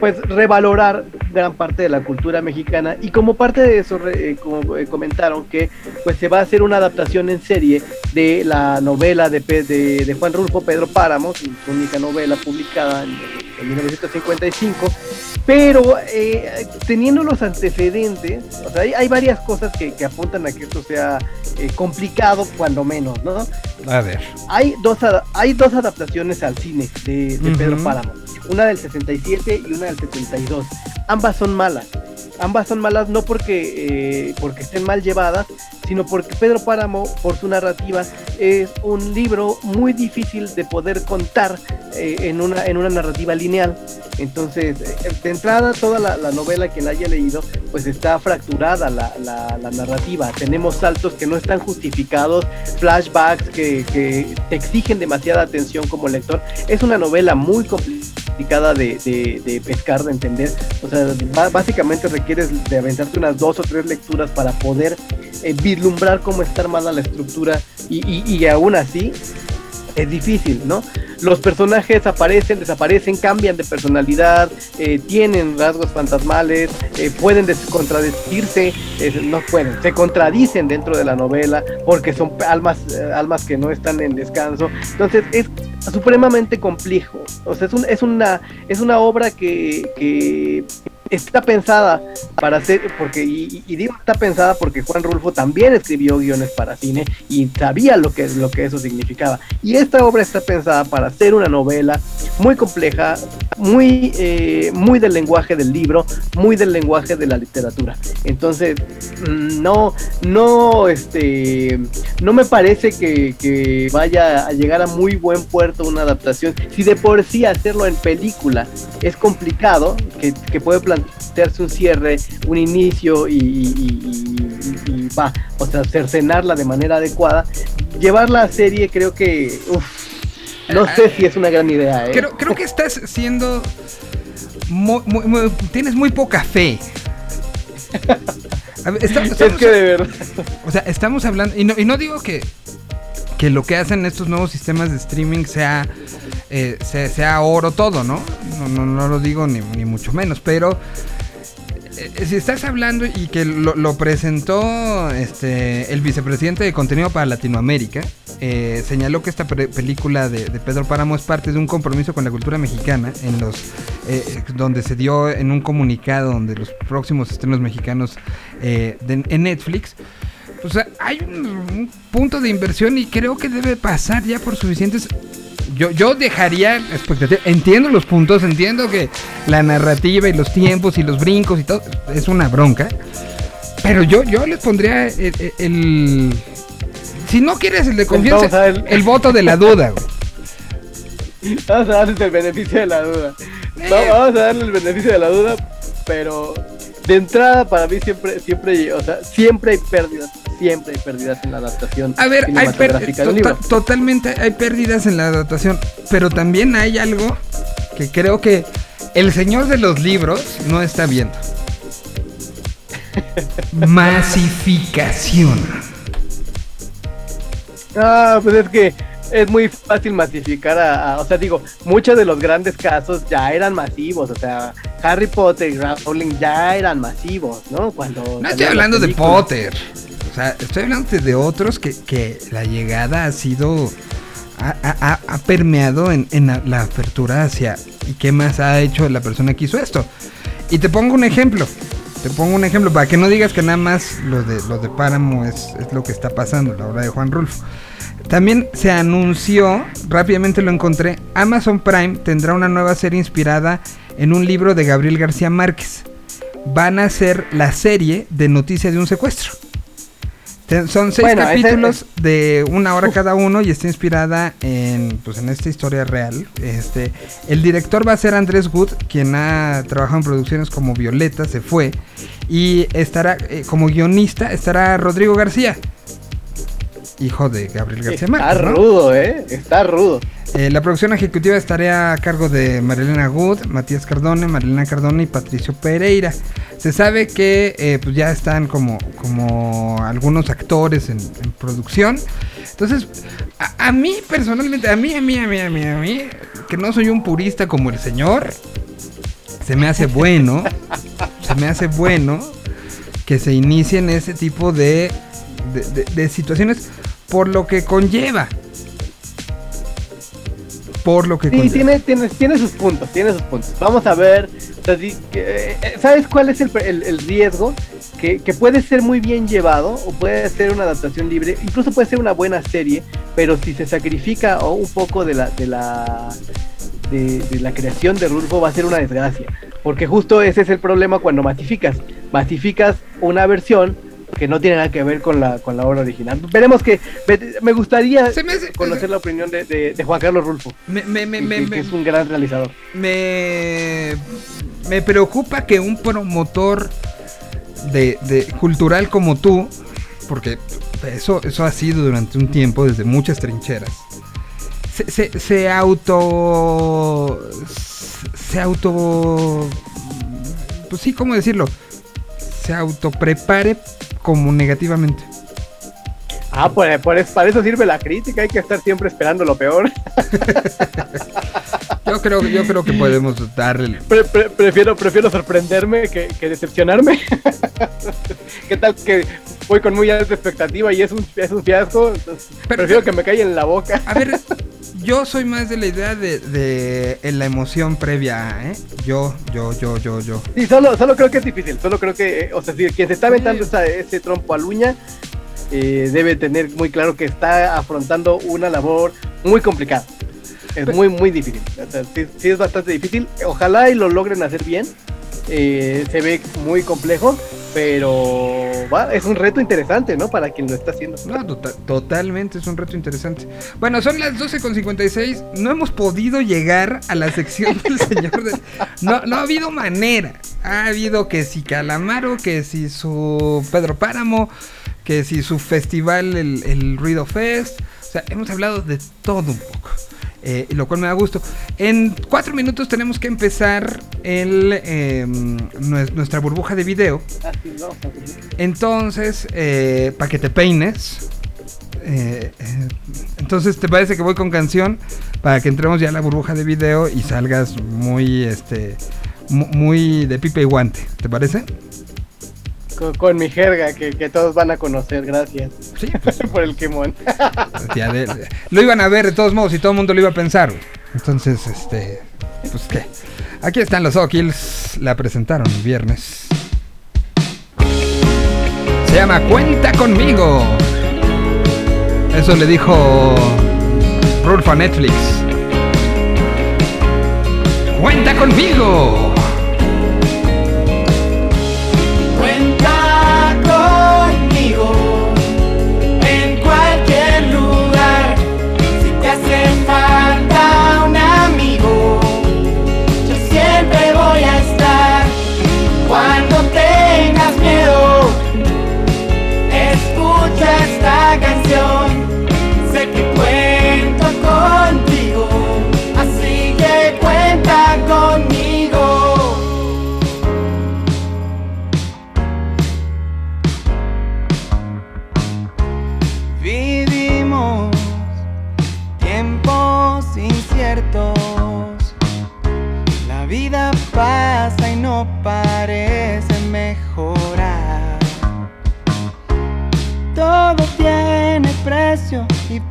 pues revalorar gran parte de la cultura mexicana. Y como parte de eso eh, como, eh, comentaron que pues se va a hacer una adaptación en serie de la novela de, de, de Juan Rulfo Pedro Páramo, su única novela publicada en, en 1955 pero eh, teniendo los antecedentes, o sea, hay, hay varias cosas que, que apuntan a que esto sea eh, complicado, cuando menos, ¿no? A ver. Hay dos, hay dos adaptaciones al cine de, de Pedro. Páramo, una del 67 y una del 72. Ambas son malas. Ambas son malas no porque, eh, porque estén mal llevadas, sino porque Pedro Páramo, por su narrativa, es un libro muy difícil de poder contar eh, en, una, en una narrativa lineal. Entonces, eh, de entrada, toda la, la novela, quien la haya leído, pues está fracturada la, la- la narrativa. Tenemos saltos que no están justificados, flashbacks que, que te exigen demasiada atención como lector. Es una novela muy complicada de, de- de pescar, de entender. O sea, básicamente requieres de aventarte unas dos o tres lecturas para poder eh, vislumbrar cómo está armada la estructura y, y- y aún así es difícil, ¿no? Los personajes aparecen, desaparecen, cambian de personalidad, eh, tienen rasgos fantasmales, eh, pueden contradecirse, eh, no pueden, se contradicen dentro de la novela porque son almas, almas que no están en descanso. Entonces es supremamente complejo. O sea, es, un- es, una, es una obra que está pensada para hacer, porque, y, y digo está pensada porque Juan Rulfo también escribió guiones para cine y sabía lo que, lo que eso significaba. Y esta obra está pensada para hacer una novela muy compleja, muy, eh, muy del lenguaje del libro, muy del lenguaje de la literatura. Entonces, no, no, este, no me parece que, que vaya a llegar a muy buen puerto una adaptación. Si de por sí hacerlo en película es complicado, que, que puede plantearse un cierre, un inicio y, y- y- y- y va, o sea, cercenarla de manera adecuada, llevarla a serie creo que, uf, no sé si es una gran idea. ¿eh? Creo, creo que estás siendo. muy- muy- muy- tienes muy poca fe. [laughs] Es que de verdad. o sea, estamos hablando. Y no, y no digo que, que lo que hacen estos nuevos sistemas de streaming sea, eh, sea, oro todo, ¿no? No, no, no lo digo ni, mucho menos, pero. eh, Si estás hablando y que lo, presentó este el vicepresidente de contenido para Latinoamérica, eh, señaló que esta película de, Pedro Páramo es parte de un compromiso con la cultura mexicana, en los eh, donde se dio en un comunicado donde los próximos estrenos mexicanos de- en Netflix. O sea, hay un punto de inversión y creo que debe pasar ya por suficientes. Yo, yo dejaría expectativa. Entiendo los puntos, entiendo que la narrativa y los tiempos y los brincos y todo es una bronca. Pero yo, yo les pondría el, el- el- si no quieres el de confianza, Vamos a ver. el voto de la duda, güey. Vamos a darles el beneficio de la duda. Eh. Va- Vamos a darle el beneficio de la duda, pero de entrada para mí siempre, siempre, o sea, siempre hay pérdidas, siempre hay pérdidas en la adaptación A ver, hay de un libro. totalmente hay pérdidas en la adaptación, pero también hay algo que creo que el señor de los libros no está viendo. [laughs] Masificación. Ah, pues es que es muy fácil masificar a, a- o sea, digo, muchos de los grandes casos ya eran masivos, o sea, Harry Potter y Rowling ya eran masivos, ¿no? Cuando No estoy hablando de. Potter. sea, estoy hablando de otros que, que la llegada ha sido. Ha, ha- ha permeado en, en la, la apertura hacia. ¿Y qué más ha hecho la persona que hizo esto? Y te pongo un ejemplo. Te pongo un ejemplo para que no digas que nada más lo de, lo de Páramo es, es lo que está pasando, la obra de Juan Rulfo. También se anunció, rápidamente lo encontré, Amazon Prime tendrá una nueva serie inspirada en un libro de Gabriel García Márquez. Van a hacer la serie de Noticia de un secuestro. Son seis Bueno, capítulos de una hora cada uno y está inspirada en, pues, en esta historia real. Este, el director va a ser Andrés Wood, quien ha trabajado en producciones como Violeta, se fue. Y estará, eh, como guionista, estará Rodrigo García, hijo de Gabriel García Está Márquez. ¿no? rudo, ¿eh? Está rudo. Eh, la producción ejecutiva estaría a cargo de Marilena Good, Matías Cardone, Marilena Cardone y Patricio Pereira. Se sabe que eh, pues ya están como, como algunos actores en, en producción. Entonces, a, a mí personalmente, a mí, a mí, a mí, a mí, a mí, que no soy un purista como el señor, se me hace bueno, [laughs] se me hace bueno que se inicien ese tipo de, de, de- de situaciones por lo que conlleva. Por lo que Sí, tiene, tiene, tiene sus puntos, tiene sus puntos. Vamos a ver, que, eh, ¿sabes cuál es el, el- el riesgo? Que, que puede ser muy bien llevado o puede ser una adaptación libre, incluso puede ser una buena serie, pero si se sacrifica un poco de la, de la de, de la creación de Rulfo va a ser una desgracia, porque justo ese es el problema cuando masificas, masificas una versión que no tiene nada que ver con la, con la obra original. Veremos que me- gustaría Se me hace- conocer la opinión de, de- de Juan Carlos Rulfo Me, me, me, que- me- que me- es un gran realizador. me, me preocupa que un promotor de, de cultural como tú, porque eso, eso ha sido durante un tiempo, desde muchas trincheras, se, se, se auto... Se auto... Pues sí, ¿cómo decirlo? Se autoprepare como negativamente. Ah, pues, por es- para eso sirve la crítica, hay que estar siempre esperando lo peor. [laughs] Yo creo, yo creo que podemos darle... Pre- pre- prefiero, prefiero sorprenderme que, que decepcionarme. [laughs] ¿Qué tal que voy con muy alta expectativa y es un, es un fiasco? Pero- prefiero que me caiga en la boca. A ver, [laughs] yo soy más de la idea de, de en la emoción previa, ¿eh? Yo, yo, yo, yo, yo. Sí, solo, solo creo que es difícil, solo creo que, eh, o sea, si quien se está aventando esa- ese trompo a uña eh, debe tener muy claro que está afrontando una labor muy complicada. Es muy, muy difícil. O sea, sí, sí es bastante difícil. Ojalá y lo logren hacer bien. Eh, se ve muy complejo, pero va, es un reto interesante, ¿no? Para quien lo está haciendo. No, tota- totalmente, es un reto interesante. Bueno, son las 12.56. No hemos podido llegar a la sección del [laughs] señor. de- No, no ha habido manera. Ha habido que si Calamaro, que si su Pedro Páramo, que si su festival, el, el Ruido Fest. O sea, hemos hablado de todo un poco. Eh, lo cual me da gusto. En cuatro minutos tenemos que empezar el, nues- nuestra burbuja de video. Entonces, eh, para que te peines. eh, eh, entonces, ¿te parece que voy con canción? Para que entremos ya a la burbuja de video y salgas muy, este, mu- muy de pipe y guante. ¿Te parece? Con, con mi jerga, que, que todos van a conocer, gracias Sí, pues, [laughs] por el quemón. [laughs] ya de- de- lo iban a ver de todos modos y todo el mundo lo iba a pensar. Entonces, este, pues qué. Aquí están los O'Kills. La presentaron el viernes. Se llama Cuenta conmigo. Eso le dijo Rulfo a Netflix. Cuenta conmigo.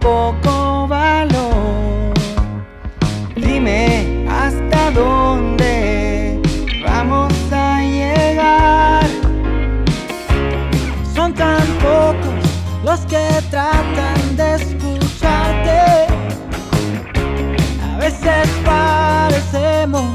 Poco valor. Dime hasta dónde vamos a llegar. Son tan pocos los que tratan de escucharte. A veces parecemos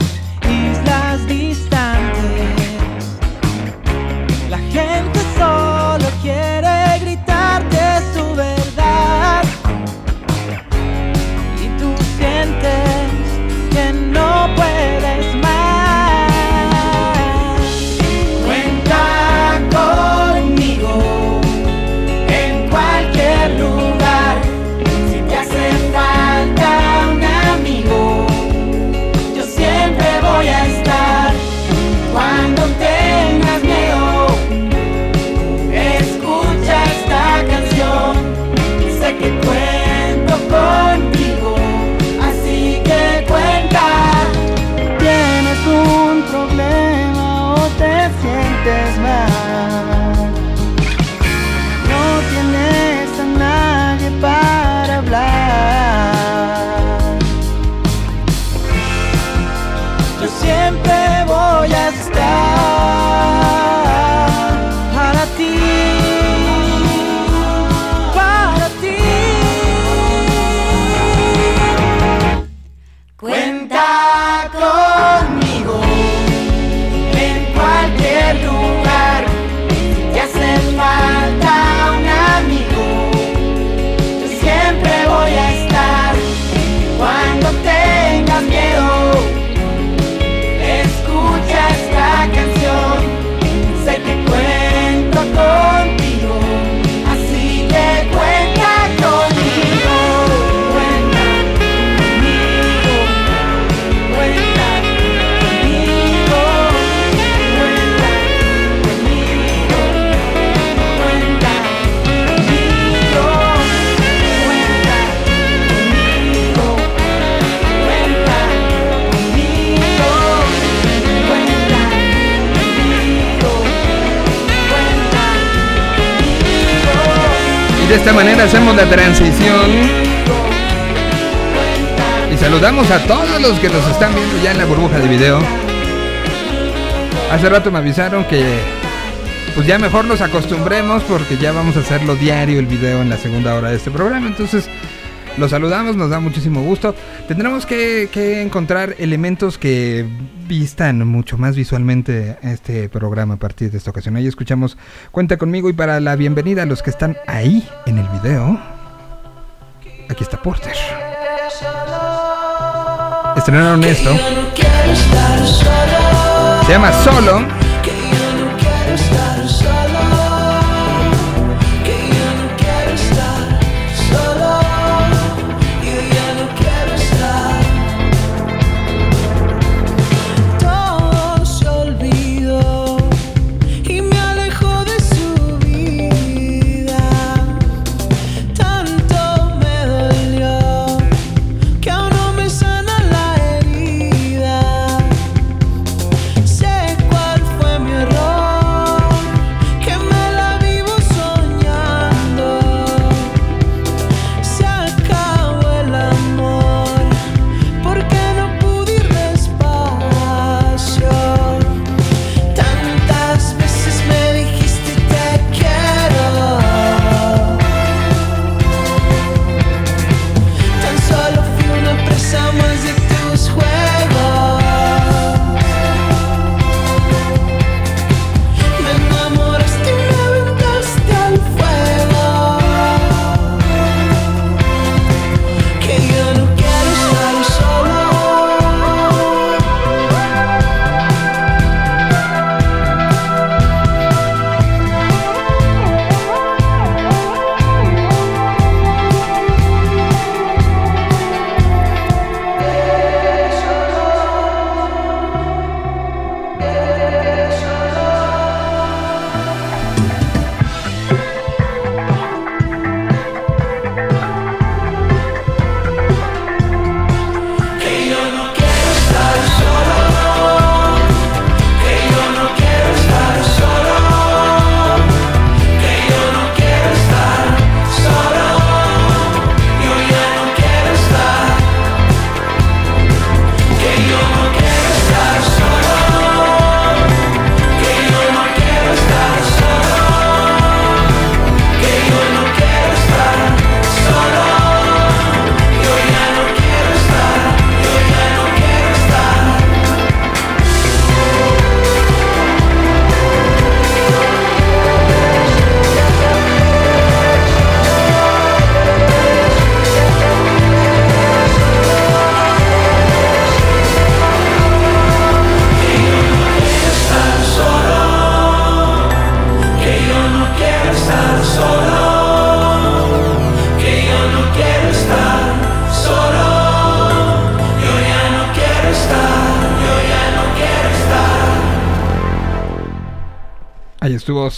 a todos los que nos están viendo ya en la burbuja de video. Hace rato me avisaron que pues ya mejor nos acostumbremos porque ya vamos a hacerlo diario el video en la segunda hora de este programa. Entonces los saludamos, nos da muchísimo gusto. Tendremos que, que encontrar elementos que vistan mucho más visualmente este programa a partir de esta ocasión. Ahí escuchamos Cuenta conmigo y para la bienvenida a los que están ahí en el video. Aquí está Porter. Estrenaron esto. Se llama Solo.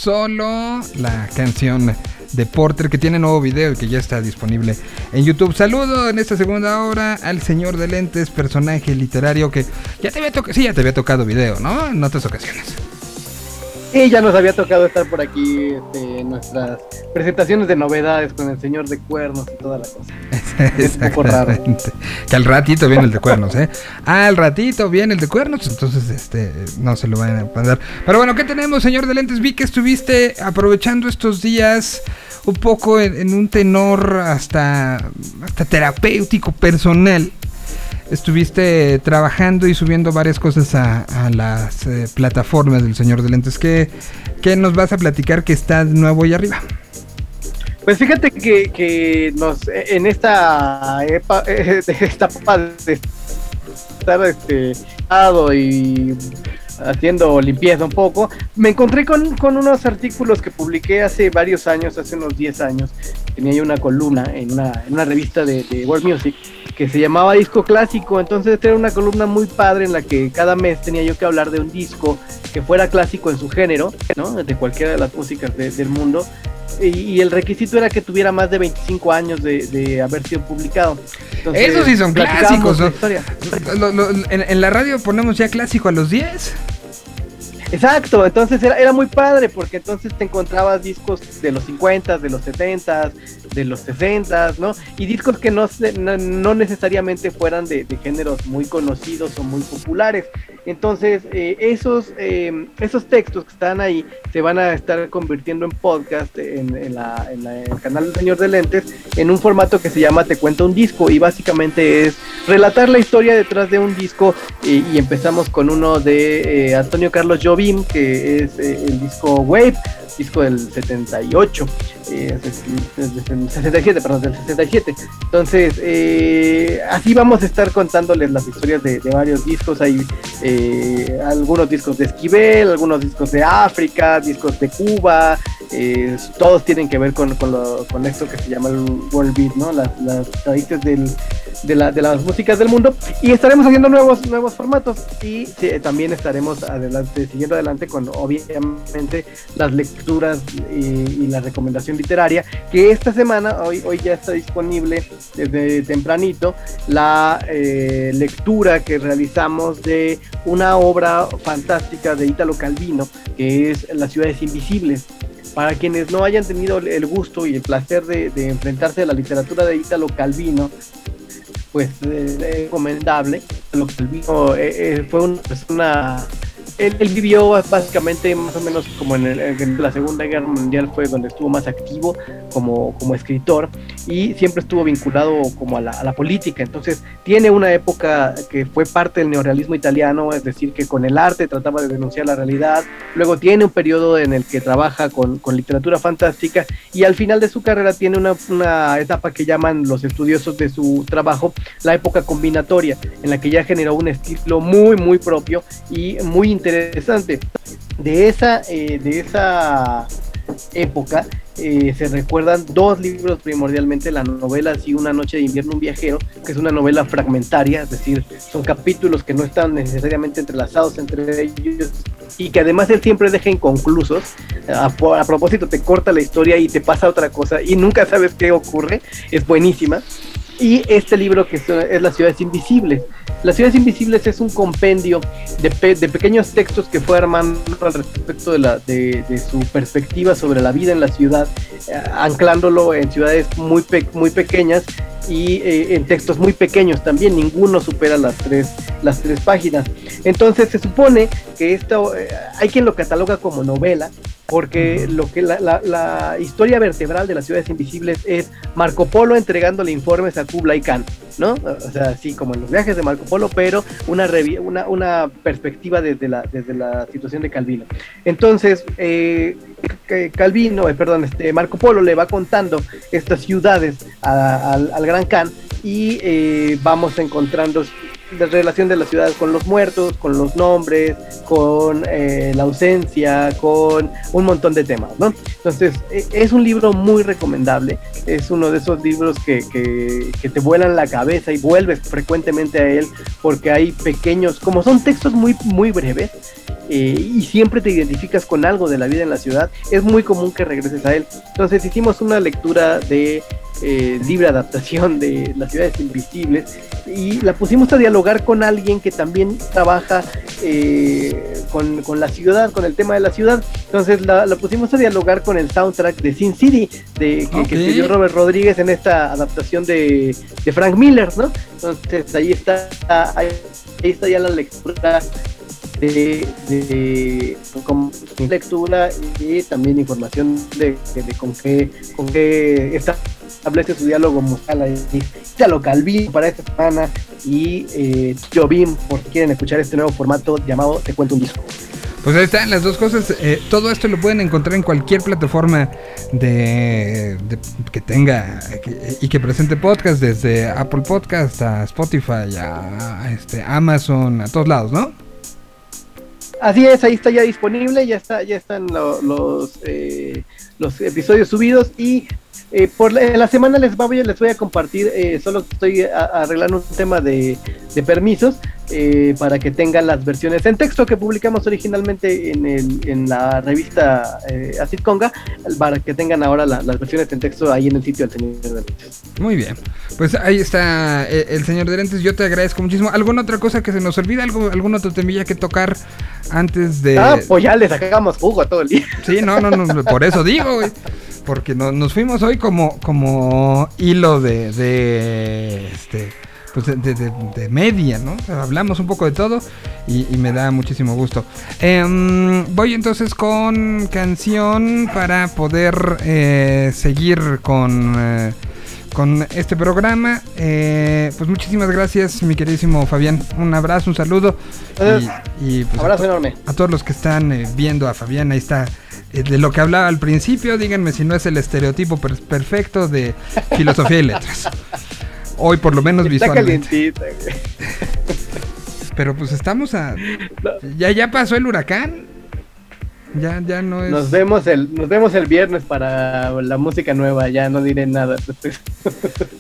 Solo la canción de Porter que tiene nuevo video y que ya está disponible en YouTube. Saludo en esta segunda hora al señor de lentes, personaje literario que ya te había tocado, sí, ya te había tocado video, ¿no? En otras ocasiones. Y ya nos había tocado estar por aquí este, en nuestras presentaciones de novedades con el señor de cuernos y toda la cosa. [laughs] Es un poco raro. Exactamente. Que al ratito viene el de cuernos, ¿eh? Al ratito viene el de cuernos, entonces este no se lo van a mandar. Pero bueno, ¿qué tenemos, señor de lentes? Vi que estuviste aprovechando estos días un poco en, un tenor hasta, hasta terapéutico personal. Estuviste trabajando y subiendo varias cosas a, las eh, plataformas del señor de lentes. ¿Qué, ¿Qué nos vas a platicar que está nuevo y arriba? Pues fíjate que, que nos en esta eh, [laughs] esta etapa de estar este y haciendo limpieza un poco, me encontré con, con unos artículos que publiqué hace varios años, hace unos 10 años. Tenía yo una columna en una, en una revista de, de World Music que se llamaba Disco Clásico. Entonces era una columna muy padre en la que cada mes tenía yo que hablar de un disco que fuera clásico en su género, ¿no? De cualquiera de las músicas de- del mundo. Y, y el requisito era que tuviera más de 25 años de, de haber sido publicado. Entonces, Esos sí son clásicos. la ¿no? historia. Lo- lo- en, en la radio ponemos ya clásico a los 10. Exacto, entonces era, era muy padre porque entonces te encontrabas discos de los 50, de los 70, de los 60, ¿no? Y discos que no, no, no necesariamente fueran de, de géneros muy conocidos o muy populares. Entonces, eh, esos, eh, esos textos que están ahí se van a estar convirtiendo en podcast en, en la- en la- en el canal del Señor de Lentes en un formato que se llama Te cuento un disco y básicamente es relatar la historia detrás de un disco y empezamos con uno de eh, Antonio Carlos Que es eh, el disco Wave disco del 78 eh, es- es del 67 perdón del 67 entonces eh, así vamos a estar contándoles las historias de, de varios discos. Hay eh, algunos discos de Esquivel algunos discos de África discos de Cuba eh, todos tienen que ver con, con, esto que se llama el world beat no las, las raíces de, la- de las músicas del mundo. Y estaremos haciendo nuevos nuevos formatos. Y sí, también estaremos adelante siguiendo adelante con obviamente las lecturas y, y la recomendación literaria que esta semana hoy hoy ya está disponible desde tempranito la eh, lectura que realizamos de una obra fantástica de Italo Calvino que es Las ciudades invisibles para quienes no hayan tenido el gusto y el placer de, enfrentarse a la literatura de Italo Calvino, pues eh, es recomendable. Italo Calvino eh, eh, fue una persona. Él, vivió básicamente más o menos como en, en la Segunda Guerra Mundial fue donde estuvo más activo como, como escritor y siempre estuvo vinculado como a la, a la política. Entonces tiene una época que fue parte del neorrealismo italiano, es decir, que con el arte trataba de denunciar la realidad. Luego tiene un periodo en el que trabaja con, con literatura fantástica y al final de su carrera tiene una, una etapa que llaman los estudiosos de su trabajo la época combinatoria, en la que ya generó un estilo muy, muy propio y muy interesante. De esa, eh, de esa época eh, se recuerdan dos libros primordialmente, la novela Así una noche de invierno un viajero, que es una novela fragmentaria, es decir, son capítulos que no están necesariamente entrelazados entre ellos y que además él siempre deja inconclusos. A, a propósito, te corta la historia y te pasa otra cosa y nunca sabes qué ocurre, es buenísima. Y este libro que es, Las ciudades invisibles. Las ciudades invisibles es un compendio de, pe- de pequeños textos que fue armando al respecto de, la, de su perspectiva sobre la vida en la ciudad, eh, anclándolo en ciudades muy, pe- muy pequeñas y eh, en textos muy pequeños también, ninguno supera las tres, las tres páginas. Entonces se supone que esto, eh, hay quien lo cataloga como novela, porque lo que la, la- la historia vertebral de las ciudades invisibles es Marco Polo entregándole informes a Kublai Khan, ¿no? O sea, así como en los viajes de Marco Polo, pero una, una, una perspectiva desde la, desde la situación de Calvino. Entonces, eh, Calvino, eh, perdón, este Marco Polo le va contando estas ciudades a- al, al Gran Khan y eh, vamos encontrando la relación de la ciudad con los muertos, con los nombres, con eh, la ausencia, con un montón de temas, ¿no? Entonces, e- es un libro muy recomendable, es uno de esos libros que, que, que te vuelan la cabeza y vuelves frecuentemente a él porque hay pequeños, como son textos muy, muy breves, eh, y siempre te identificas con algo de la vida en la ciudad, es muy común que regreses a él. Entonces hicimos una lectura de eh, libre adaptación de las ciudades invisibles y la pusimos a dialogar con alguien que también trabaja eh, con, con la ciudad, con el tema de la ciudad. Entonces la, la pusimos a dialogar con el soundtrack de Sin City, de, que, que Ok. escribió Robert Rodríguez en esta adaptación de, de Frank Miller, ¿no? Entonces ahí está, ahí, está ya la lectura de, de como lectura y también información de, de- de con qué con qué está- establece su diálogo musical ahí. Chalo Calvin para esta semana y eh, Jobim por si quieren escuchar este nuevo formato llamado Te cuento un disco. Pues ahí están las dos cosas. Eh, todo esto lo pueden encontrar en cualquier plataforma de, de- que tenga que- y que presente podcast, desde Apple Podcast a Spotify, a, a, este, Amazon, a todos lados, ¿no? Así es, ahí está ya disponible, ya está, ya están lo- los eh, los episodios subidos y eh, por la, en la semana les voy, les voy a compartir, eh, solo estoy a- arreglando un tema de, de permisos eh, para que tengan las versiones en texto que publicamos originalmente en, el, en la revista eh, Acid Conga, para que tengan ahora la- las versiones en texto ahí en el sitio del señor Benítez. Muy bien. Pues ahí está eh, el señor de lentes. Yo te agradezco muchísimo. ¿Alguna otra cosa que se nos olvida? ¿Algo, ¿Algún otro temilla que tocar antes de...? Ah, pues ya le sacamos jugo a todo el día. Sí, no, no, no, por eso digo, güey. Porque no- nos fuimos hoy como, como hilo de, de este, pues de, de- media, ¿no? O sea, hablamos un poco de todo y, y me da muchísimo gusto. Em, voy entonces con canción para poder eh, seguir con, eh, con este programa. Eh, pues muchísimas gracias, mi queridísimo Fabián. Un abrazo, un saludo. Y, y, pues, Abrazo enorme. a todos los que están viendo a Fabián, ahí está. Eh, de lo que hablaba al principio, díganme si no es el estereotipo per- perfecto de filosofía y letras. Hoy por lo menos Está visualmente. güey. Pero pues estamos a... Ya, ya pasó el huracán. Ya, ya no es... Nos vemos el, nos vemos el viernes para la música nueva, ya no diré nada.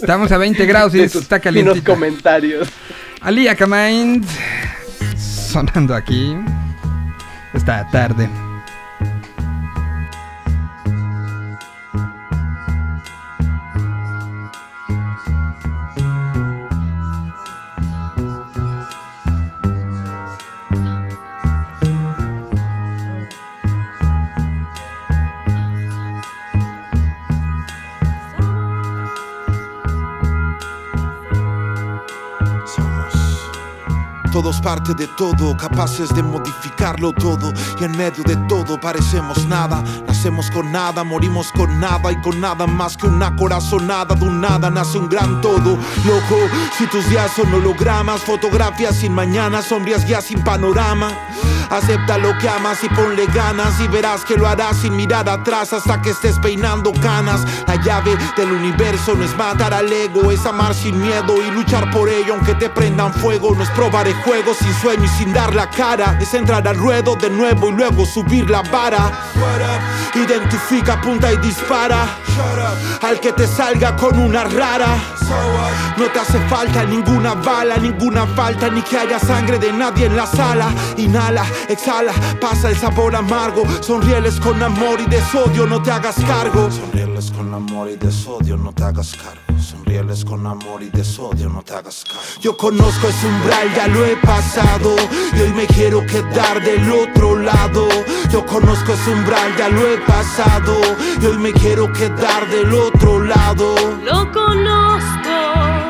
Estamos a 20 grados y de está caliente. comentarios. Ali Akamind sonando aquí esta tarde. Todos parte de todo, capaces de modificarlo todo. Y en medio de todo parecemos nada. Nacemos con nada, morimos con nada. Y con nada más que una corazonada. De un nada nace un gran todo. Loco, si tus días son hologramas, fotografías sin mañana, sombrías ya sin panorama. Acepta lo que amas y ponle ganas. Y verás que lo harás sin mirar atrás hasta que estés peinando canas. La llave del universo no es matar al ego, es amar sin miedo y luchar por ello. Aunque te prendan fuego, no es probar el juego sin sueño y sin dar la cara. Es entrar al ruedo de nuevo y luego subir la vara. Identifica, apunta y dispara. Al que te salga con una rara. No te hace falta ninguna bala, ninguna falta, ni que haya sangre de nadie en la sala. Inhala, exhala, pasa el sabor amargo. Sonrieles con amor y desodio, no te hagas cargo. Sonrieles con amor y desodio, no te hagas cargo. Sonrieles con amor y desodio, no te hagas cargo. Yo conozco ese umbral, ya lo he pasado. Y hoy me quiero quedar del otro lado. Yo conozco ese umbral, ya lo he pasado. Y hoy me quiero quedar del otro lado. Lo conozco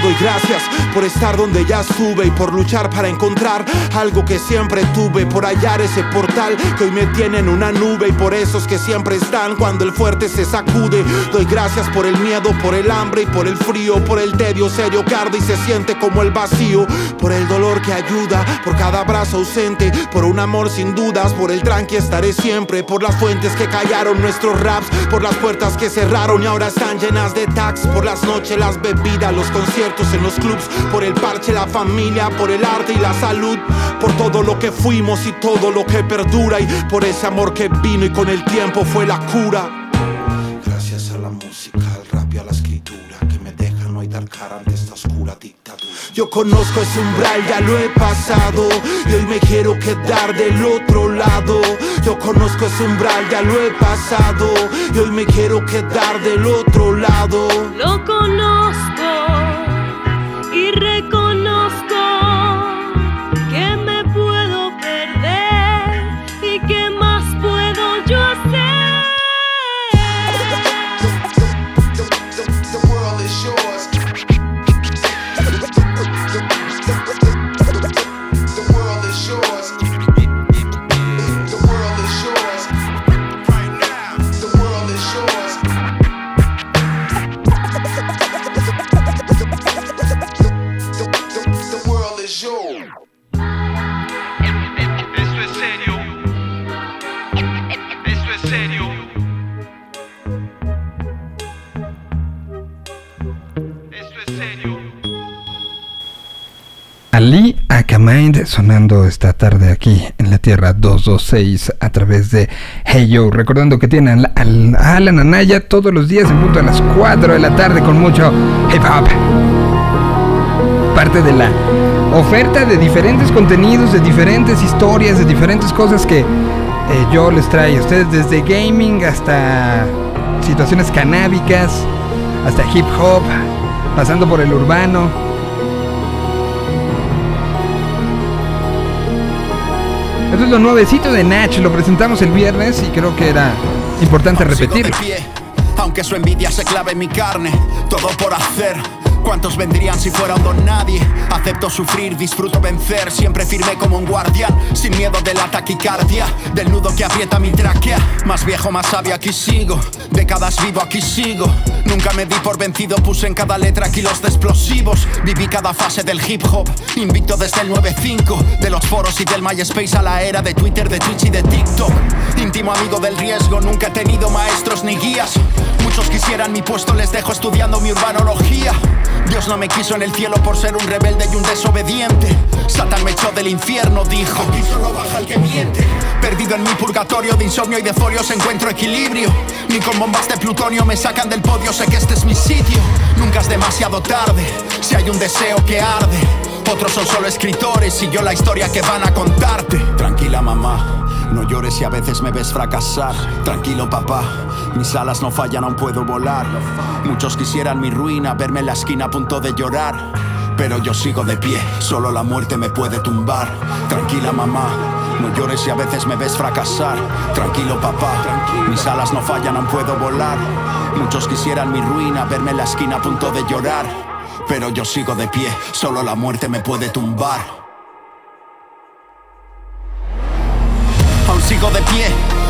doy gracias, por estar donde ya estuve y por luchar para encontrar algo que siempre tuve, por hallar ese portal que hoy me tiene en una nube y por esos que siempre están cuando el fuerte se sacude. Doy gracias por el miedo, por el hambre y por el frío, por el tedio serio que y se siente como el vacío, por el dolor que ayuda, por cada abrazo ausente, por un amor sin dudas, por el tranqui estaré siempre, por las fuentes que callaron nuestros raps, por las puertas que cerraron y ahora están llenas de tags, por las noches, las bebidas, los conciertos conciertos en los clubs, por el parche, la familia, por el arte y la salud, por todo lo que fuimos y todo lo que perdura y por ese amor que vino y con el tiempo fue la cura. Gracias a la música, al rap y a la escritura que me dejan hoy dar cara ante esta oscura dictadura. Yo conozco ese umbral, ya lo he pasado Y hoy me quiero quedar del otro lado Yo conozco ese umbral, ya lo he pasado Y hoy me quiero quedar del otro lado Lo conozco y sonando esta tarde aquí en la Tierra 226 a través de Hey Yo. Recordando que tienen a Alan Anaya todos los días en punto a las 4 de la tarde con mucho hip hop. Parte de la oferta de diferentes contenidos, de diferentes historias, de diferentes cosas que eh, yo les traigo a ustedes desde gaming hasta situaciones canábicas, hasta hip hop, pasando por el urbano. Es lo nuevecito de Natch, lo presentamos el viernes y creo que era importante repetirlo. aunque su envidia se clave en mi carne, todo por hacer. ¿Cuántos vendrían si fuera un don nadie? Acepto sufrir, disfruto vencer, siempre firme como un guardián, sin miedo de la taquicardia, del nudo que aprieta mi tráquea. Más viejo, más sabio, aquí sigo, décadas vivo, aquí sigo. Nunca me di por vencido, puse en cada letra kilos de explosivos. Viví cada fase del hip hop, invicto desde el 9-5, de los foros y del MySpace a la era de Twitter, de Twitch y de TikTok. Íntimo amigo del riesgo, nunca he tenido maestros ni guías. Muchos quisieran mi puesto, les dejo estudiando mi urbanología. Dios no me quiso en el cielo por ser un rebelde y un desobediente. Satán me echó del infierno, dijo. Que miente. Perdido en mi purgatorio de insomnio y de folios encuentro equilibrio. Ni con bombas de plutonio me sacan del podio, sé que este es mi sitio. Nunca es demasiado tarde, si hay un deseo que arde. Otros son solo escritores y yo la historia que van a contarte. Tranquila mamá. No llores si a veces me ves fracasar. Tranquilo, papá. Mis alas no fallan, aún puedo volar. Muchos quisieran mi ruina, verme en la esquina a punto de llorar. Pero yo sigo de pie, solo la muerte me puede tumbar. Tranquila, mamá. No llores si a veces me ves fracasar. Tranquilo, papá. Mis alas no fallan, aún puedo volar. Muchos quisieran mi ruina, verme en la esquina a punto de llorar. Pero yo sigo de pie, solo la muerte me puede tumbar. De pie,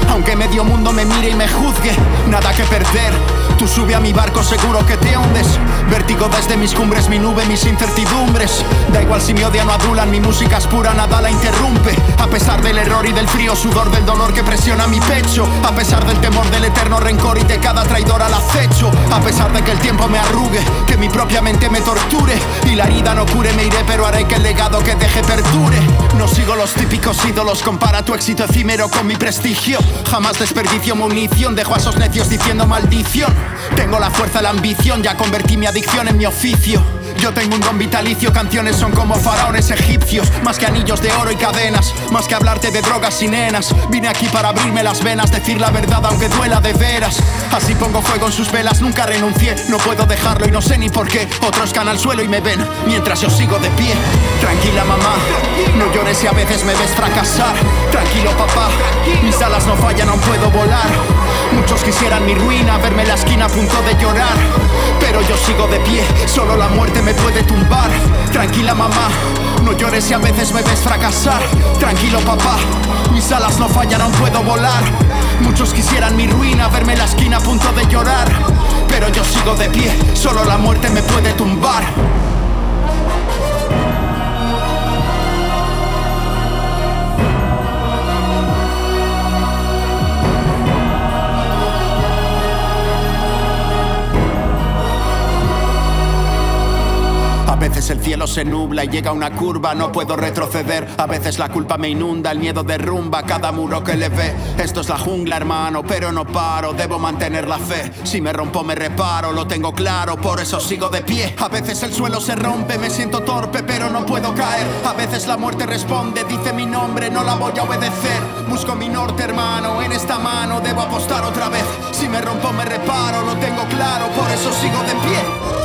aunque medio mundo me mire y me juzgue, nada que perder. Tú sube a mi barco seguro que te hundes. Vértigo desde mis cumbres, mi nube, mis incertidumbres. Da igual si me odian o adulan, mi música es pura, nada la interrumpe. A pesar del error y del frío, sudor del dolor que presiona mi pecho. A pesar del temor del eterno rencor y de cada traidor al acecho. A pesar de que el tiempo me arrugue, que mi propia mente me torture. Y la herida no cure, me iré, pero haré que el legado que deje perdure. No sigo los típicos ídolos, compara tu éxito efímero con mi prestigio. Jamás desperdicio munición, dejo a esos necios diciendo maldición. Tengo la fuerza, la ambición, ya convertí mi adicción en mi oficio. Yo tengo un don vitalicio, canciones son como faraones egipcios, más que anillos de oro y cadenas, más que hablarte de drogas y nenas. Vine aquí para abrirme las venas, decir la verdad aunque duela de veras. Así pongo fuego en sus velas, nunca renuncié, no puedo dejarlo y no sé ni por qué. Otros caen al suelo y me ven, mientras yo sigo de pie. Tranquila mamá, no llores si a veces me ves fracasar. Tranquilo papá, mis alas no fallan, aún puedo volar. Muchos quisieran mi ruina, verme en la esquina a punto de llorar. Pero yo sigo de pie, solo la muerte me puede tumbar. Tranquila mamá, no llores si a veces me ves fracasar. Tranquilo papá, mis alas no fallan, aún puedo volar. Muchos quisieran mi ruina, verme en la esquina a punto de llorar. Pero yo sigo de pie, solo la muerte me puede tumbar. Veces el cielo se nubla y llega una curva, no puedo retroceder. A veces la culpa me inunda, el miedo derrumba cada muro que le ve. Esto es la jungla, hermano, pero no paro, debo mantener la fe. Si me rompo, me reparo, lo tengo claro, por eso sigo de pie. A veces el suelo se rompe, me siento torpe, pero no puedo caer. A veces la muerte responde, dice mi nombre, no la voy a obedecer. Busco mi norte, hermano, en esta mano debo apostar otra vez. Si me rompo, me reparo, lo tengo claro, por eso sigo de pie.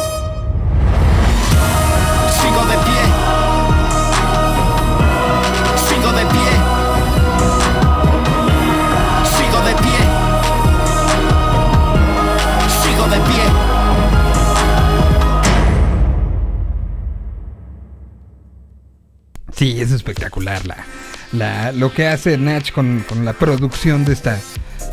Sí, es espectacular la, la, lo que hace Natch con, con la producción de esta,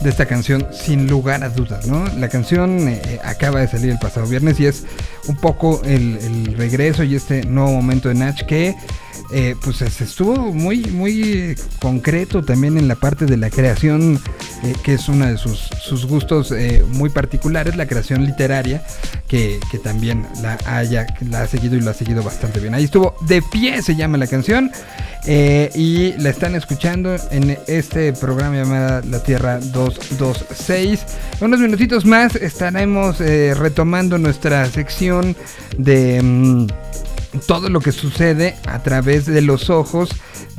de esta canción, sin lugar a dudas, ¿no? La canción eh, acaba de salir el pasado viernes y es un poco el, el regreso y este nuevo momento de Natch que eh, pues es- estuvo muy, muy concreto también en la parte de la creación, eh, que es uno de sus, sus gustos eh, muy particulares, la creación literaria, que, que también la, haya, la ha seguido y lo ha seguido bastante bien. Ahí estuvo De Pie, se llama la canción, eh, y la están escuchando en este programa llamado La Tierra 226. En unos minutitos más estaremos eh, retomando nuestra sección de... mm, todo lo que sucede a través de los ojos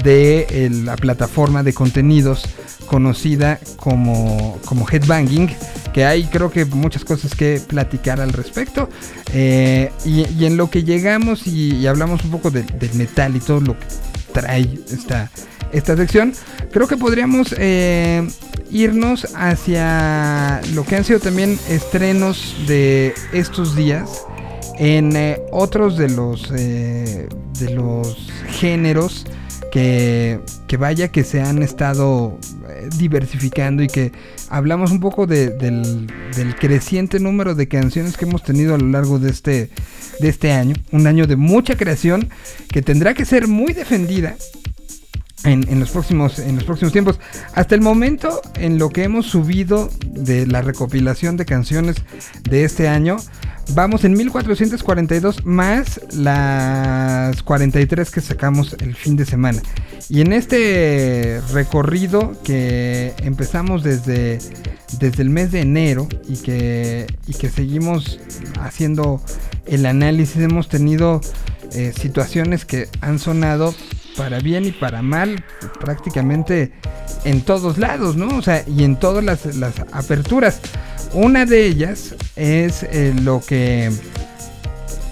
de eh, la plataforma de contenidos conocida como, como Headbanging, que hay creo que muchas cosas que platicar al respecto. Eh, y, en lo que llegamos y, hablamos un poco de- del metal y todo lo que trae esta, esta sección, creo que podríamos eh, irnos hacia lo que han sido también estrenos de estos días en eh, otros de los eh, de los géneros que, que vaya que se han estado eh, diversificando y que hablamos un poco de- del, del creciente número de canciones que hemos tenido a lo largo de este de este año. Un año de mucha creación que tendrá que ser muy defendida en, en los próximos en los próximos tiempos. Hasta el momento en lo que hemos subido de la recopilación de canciones de este año vamos en 1442 más las 43 que sacamos el fin de semana y en este recorrido que empezamos desde desde el mes de enero y que y que seguimos haciendo el análisis hemos tenido eh, situaciones que han sonado para bien y para mal prácticamente en todos lados, ¿no? O sea, y en todas las, las aperturas. Una de ellas es eh, lo que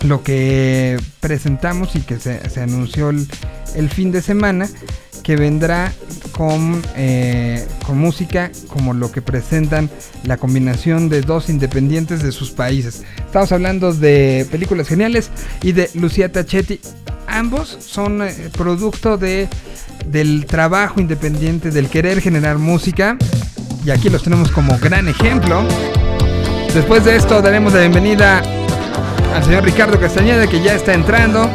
lo que presentamos y que se, anunció el, el fin de semana, que vendrá con, eh, con música como lo que presentan la combinación de dos independientes de sus países. Estamos hablando de películas geniales y de Lucía Tachetti. Ambos son eh, producto de, del trabajo independiente, del querer generar música. Y aquí los tenemos como gran ejemplo. Después de esto daremos la bienvenida al señor Ricardo Castañeda que ya está entrando.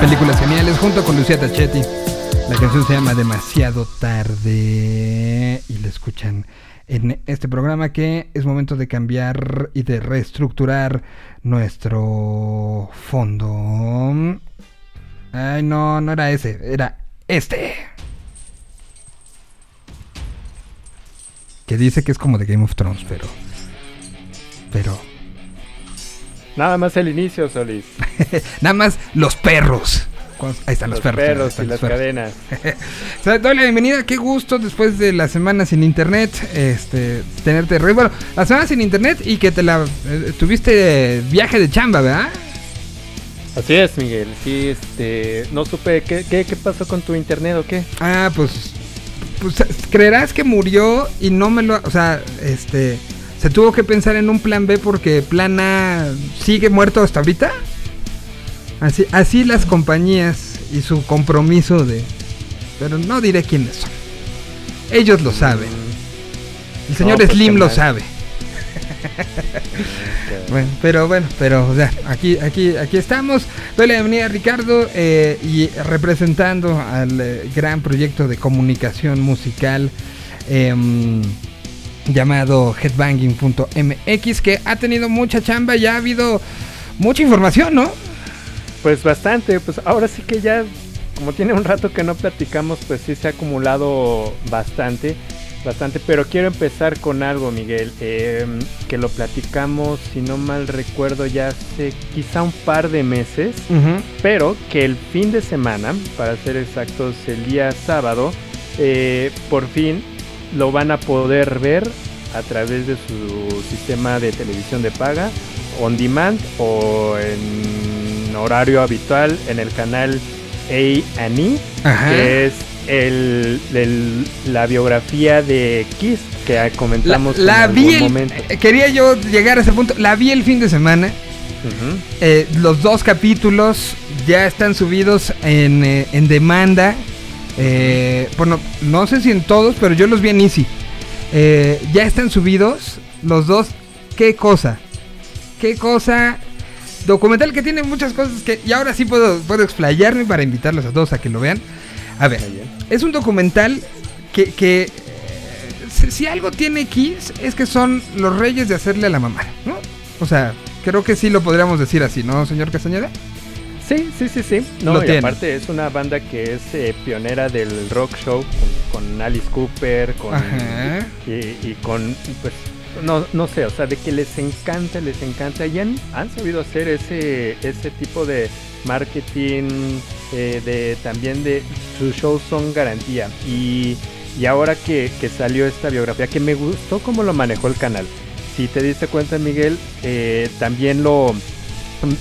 Películas geniales junto con Lucía Tachetti. La canción se llama Demasiado tarde y la escuchan en este programa que es momento de cambiar y de reestructurar nuestro fondo. Ay, no, no era ese, era este. Que dice que es como de Game of Thrones, pero... Pero... Nada más el inicio, Solís. [laughs] Nada más los perros. Ahí están los, Los perros. ahí perros están y los las perros. cadenas. [laughs] O sea, doy la bienvenida, qué gusto después de la semana sin internet, este, tenerte regreso. Bueno, la semana sin internet y que te la eh, tuviste viaje de chamba, ¿verdad? Así es, Miguel. Sí, este. No supe qué, qué, qué pasó con tu internet o qué. Ah, pues, pues creerás que murió y no me lo, o sea, este, se tuvo que pensar en un plan B porque plan A sigue muerto hasta ahorita. Así, así las compañías y su compromiso de, pero no diré quiénes son. Ellos lo saben. El señor pues, Slim lo sabe. [laughs] Bueno, pero bueno, pero o sea, aquí, aquí, aquí estamos. Doy la bienvenida a Ricardo eh, y representando al eh, gran proyecto de comunicación musical em, llamado headbanging.mx que ha tenido mucha chamba, ya ha habido mucha información, ¿no? Pues bastante, pues ahora sí que ya, como tiene un rato que no platicamos, pues sí se ha acumulado bastante, bastante. Pero quiero empezar con algo, Miguel, eh, que lo platicamos, si no mal recuerdo, ya hace quizá un par de meses, pero que el fin de semana, para ser exactos, el día sábado, eh, por fin lo van a poder ver a través de su sistema de televisión de paga, on demand o en horario habitual en el canal A&E, que es el, el- la biografía de Kiss que La, comentamos en la algún vi, el- momento. eh, quería yo llegar a ese punto, la vi el fin de semana. Eh, los dos capítulos ya están subidos en, eh, en demanda. Eh, bueno, no sé si en todos, pero yo los vi en Easy. Eh, ya están subidos los dos. ¿Qué cosa? ¿Qué cosa? Documental que tiene muchas cosas que... Y ahora sí puedo, puedo explayarme para invitarlos a todos a que lo vean. A ver, es un documental que... que eh, si, algo tiene Kiss es que son los reyes de hacerle a la mamá, ¿no? O sea, creo que sí lo podríamos decir así, ¿no, señor Castañeda? Sí, sí, sí, sí. Lo No, y aparte es una banda que es eh, pionera del rock show con, con Alice Cooper, con y, y con pues no, no sé, o sea, de que les encanta, les encanta y han, han sabido hacer ese ese tipo de marketing eh, de también de sus shows son garantía y y ahora que, que salió esta biografía que me gustó cómo lo manejó el canal. Si te diste cuenta, Miguel, eh, también lo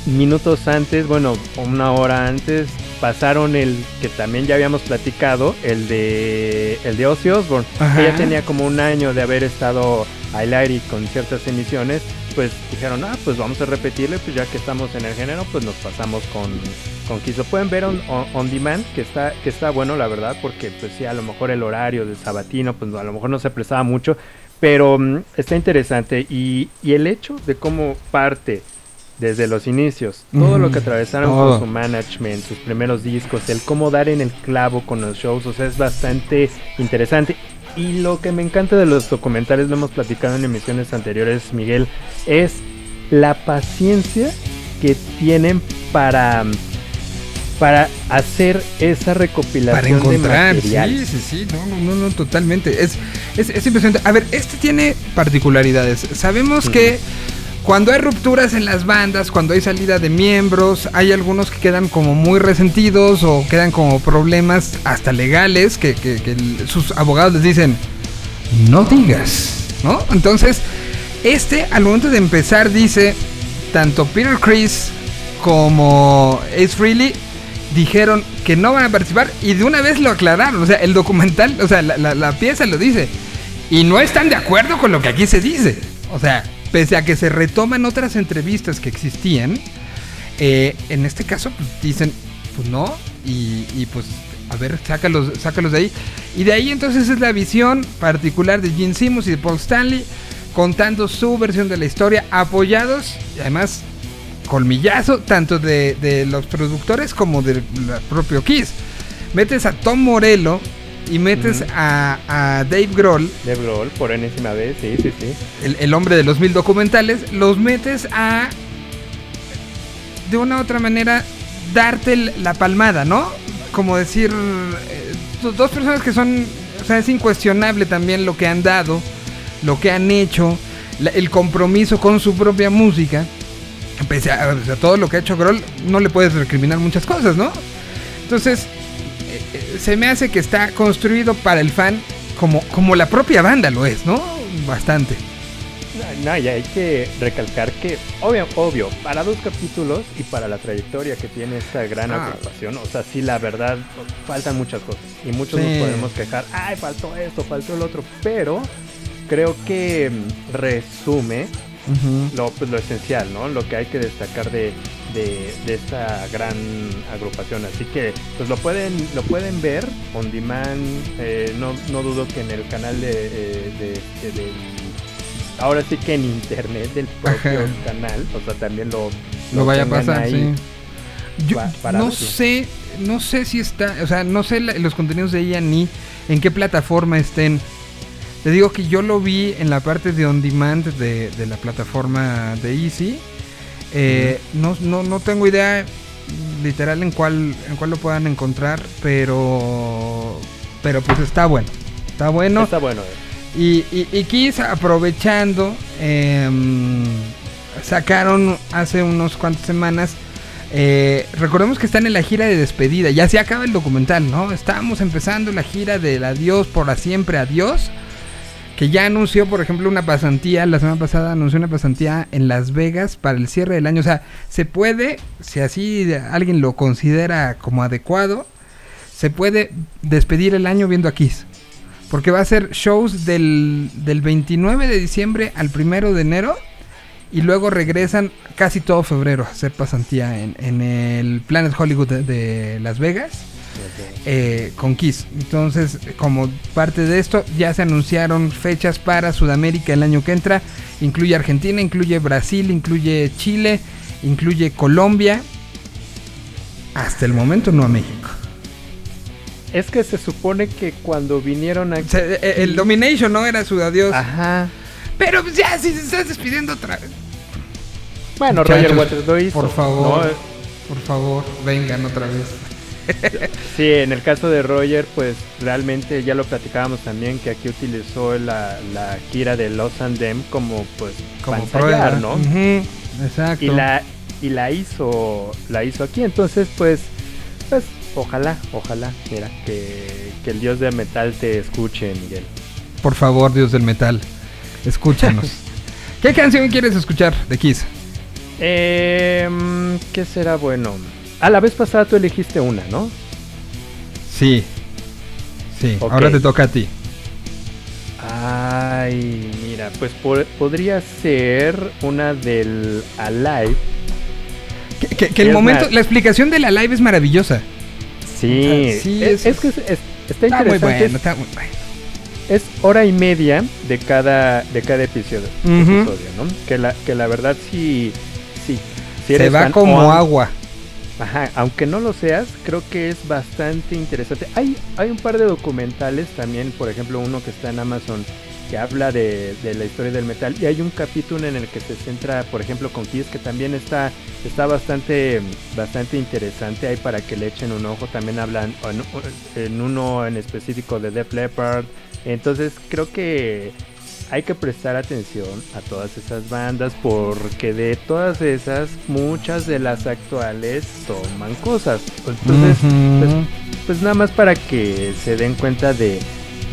minutos antes, bueno, una hora antes, pasaron el que también ya habíamos platicado, el de el de Ozzy Osbourne, Ajá. ya tenía como un año de haber estado al aire y con ciertas emisiones, pues dijeron, ah, pues vamos a repetirle, pues ya que estamos en el género, pues nos pasamos con, con Kiss. Lo pueden ver on, on- on demand, que está, que está bueno, la verdad, porque pues sí, a lo mejor el horario del sabatino, pues a lo mejor no se prestaba mucho, pero mm, está interesante y, y el hecho de cómo parte desde los inicios, todo lo que atravesaron todo. con su management, sus primeros discos, el cómo dar en el clavo con los shows, o sea, es bastante interesante. Y lo que me encanta de los documentales, lo hemos platicado en emisiones anteriores, Miguel, es la paciencia que tienen para para hacer esa recopilación Para encontrar, de sí, material. sí, sí, no, no, no, no, totalmente. Es, es, es impresionante. A ver, este tiene particularidades. Sabemos que cuando hay rupturas en las bandas, cuando hay salida de miembros, hay algunos que quedan como muy resentidos o quedan como problemas hasta legales que, sus abogados les dicen, no digas, ¿no? Entonces, este al momento de empezar dice, tanto Peter Chris como Ace Frehley dijeron que no van a participar y de una vez lo aclararon. O sea, el documental, o sea, la pieza lo dice. Y no están de acuerdo con lo que aquí se dice. O sea, pese a que se retoman otras entrevistas que existían, eh, en este caso pues, dicen, pues no, y, pues a ver, sácalos, sácalos de ahí. Y de ahí entonces es la visión particular de Gene Simmons y de Paul Stanley contando su versión de la historia, apoyados y además colmillazo tanto de, de los productores como del propio Kiss. Metes a Tom Morello y metes a, a Dave Grohl, De Grohl, por enésima vez, sí, sí, sí. el, el hombre de los mil documentales, los metes a de una u otra manera darte la palmada, ¿no? Como decir, eh, do- dos personas que son, o sea, es incuestionable también lo que han dado, lo que han hecho, la- el compromiso con su propia música. Pese a, a todo lo que ha hecho Grohl, no le puedes recriminar muchas cosas, ¿no? Entonces, se me hace que está construido para el fan como, como la propia banda lo es, ¿no? Bastante. No, no, y hay que recalcar que, obvio, obvio, para dos capítulos y para la trayectoria que tiene esta gran Ah. agrupación, o sea, sí, la verdad, faltan muchas cosas. Y muchos Sí. nos podemos quejar, ay, faltó esto, faltó el otro, pero creo que mm, resume lo, pues, lo esencial, ¿no? Lo que hay que destacar de, de, de esta gran agrupación. Así que, pues lo pueden, lo pueden ver on demand. eh, no, no dudo que en el canal de, eh, de- ahora sí que en internet del [laughs] propio Ajá. canal, o sea, también lo, lo vaya a pasar, ahí sí. Yo para no sé, no sé si está, o sea, no sé la- los contenidos de ella ni en qué plataforma estén. Te digo que yo lo vi en la parte de on demand de, de la plataforma de Easy. Eh, no, no, no tengo idea literal en cuál, en cuál lo puedan encontrar, pero, pero pues está bueno, está bueno. Está bueno. eh. Y, y, y Kiss aprovechando, em, sacaron hace unos cuantas semanas. eh, recordemos que están en la gira de despedida. Ya se acaba el documental, ¿no? Estábamos empezando la gira del adiós por la siempre adiós. Que ya anunció, por ejemplo, una pasantía. La semana pasada anunció una pasantía en Las Vegas para el cierre del año. O sea, se puede, si así alguien lo considera como adecuado, se puede despedir el año viendo a Kiss. Porque va a ser shows del, del 29 de diciembre al 1 de enero. Y luego regresan casi todo febrero a hacer pasantía en, en el Planet Hollywood de, de Las Vegas. Eh, con Kiss. Entonces, como parte de esto, ya se anunciaron fechas para Sudamérica el año que entra. Incluye Argentina, incluye Brasil, incluye Chile, incluye Colombia. Hasta el momento no a México. Es que se supone que cuando vinieron aquí. Se- eh, el Domination no era su adiós. Ajá. Pero pues, ya, si se estás despidiendo otra vez. Bueno, Muchachos, Roger Waters lo hizo. Por favor, ¿no? por favor, vengan otra vez. [laughs] Sí, en el caso de Roger, pues realmente ya lo platicábamos también que aquí utilizó la, la gira de Los and Them como pues Como prueba. ¿no? Exacto. Y la y la hizo la hizo aquí, entonces pues pues ojalá, ojalá, mira que, que el dios del metal te escuche, Miguel. Por favor, Dios del metal, escúchanos. [laughs] ¿Qué canción quieres escuchar de Kiss? Eh, ¿qué será bueno? A la vez pasada tú elegiste una, ¿no? Sí. Sí, ahora te toca a ti. Ay, mira, pues por- podría ser una del Alive. Que, que- que el momento, la explicación de la live es maravillosa. Sí, Ah, sí, es, es- es que es- es- está Está muy interesante. bueno, está muy bueno. es, hora y media de cada de cada episodio, ¿no? Que la que la verdad sí sí, si Se va como o- agua. Ajá, aunque no lo seas, creo que es bastante interesante. Hay, hay un par de documentales también, por ejemplo, uno que está en Amazon que habla de, la historia del metal y hay un capítulo en el que se centra, por ejemplo, con Kiss que también está está bastante bastante interesante ahí para que le echen un ojo. También hablan en, en uno en específico de Def Leppard. Entonces creo que hay que prestar atención a todas esas bandas porque de todas esas muchas de las actuales toman cosas. Entonces, pues, pues nada más para que se den cuenta de,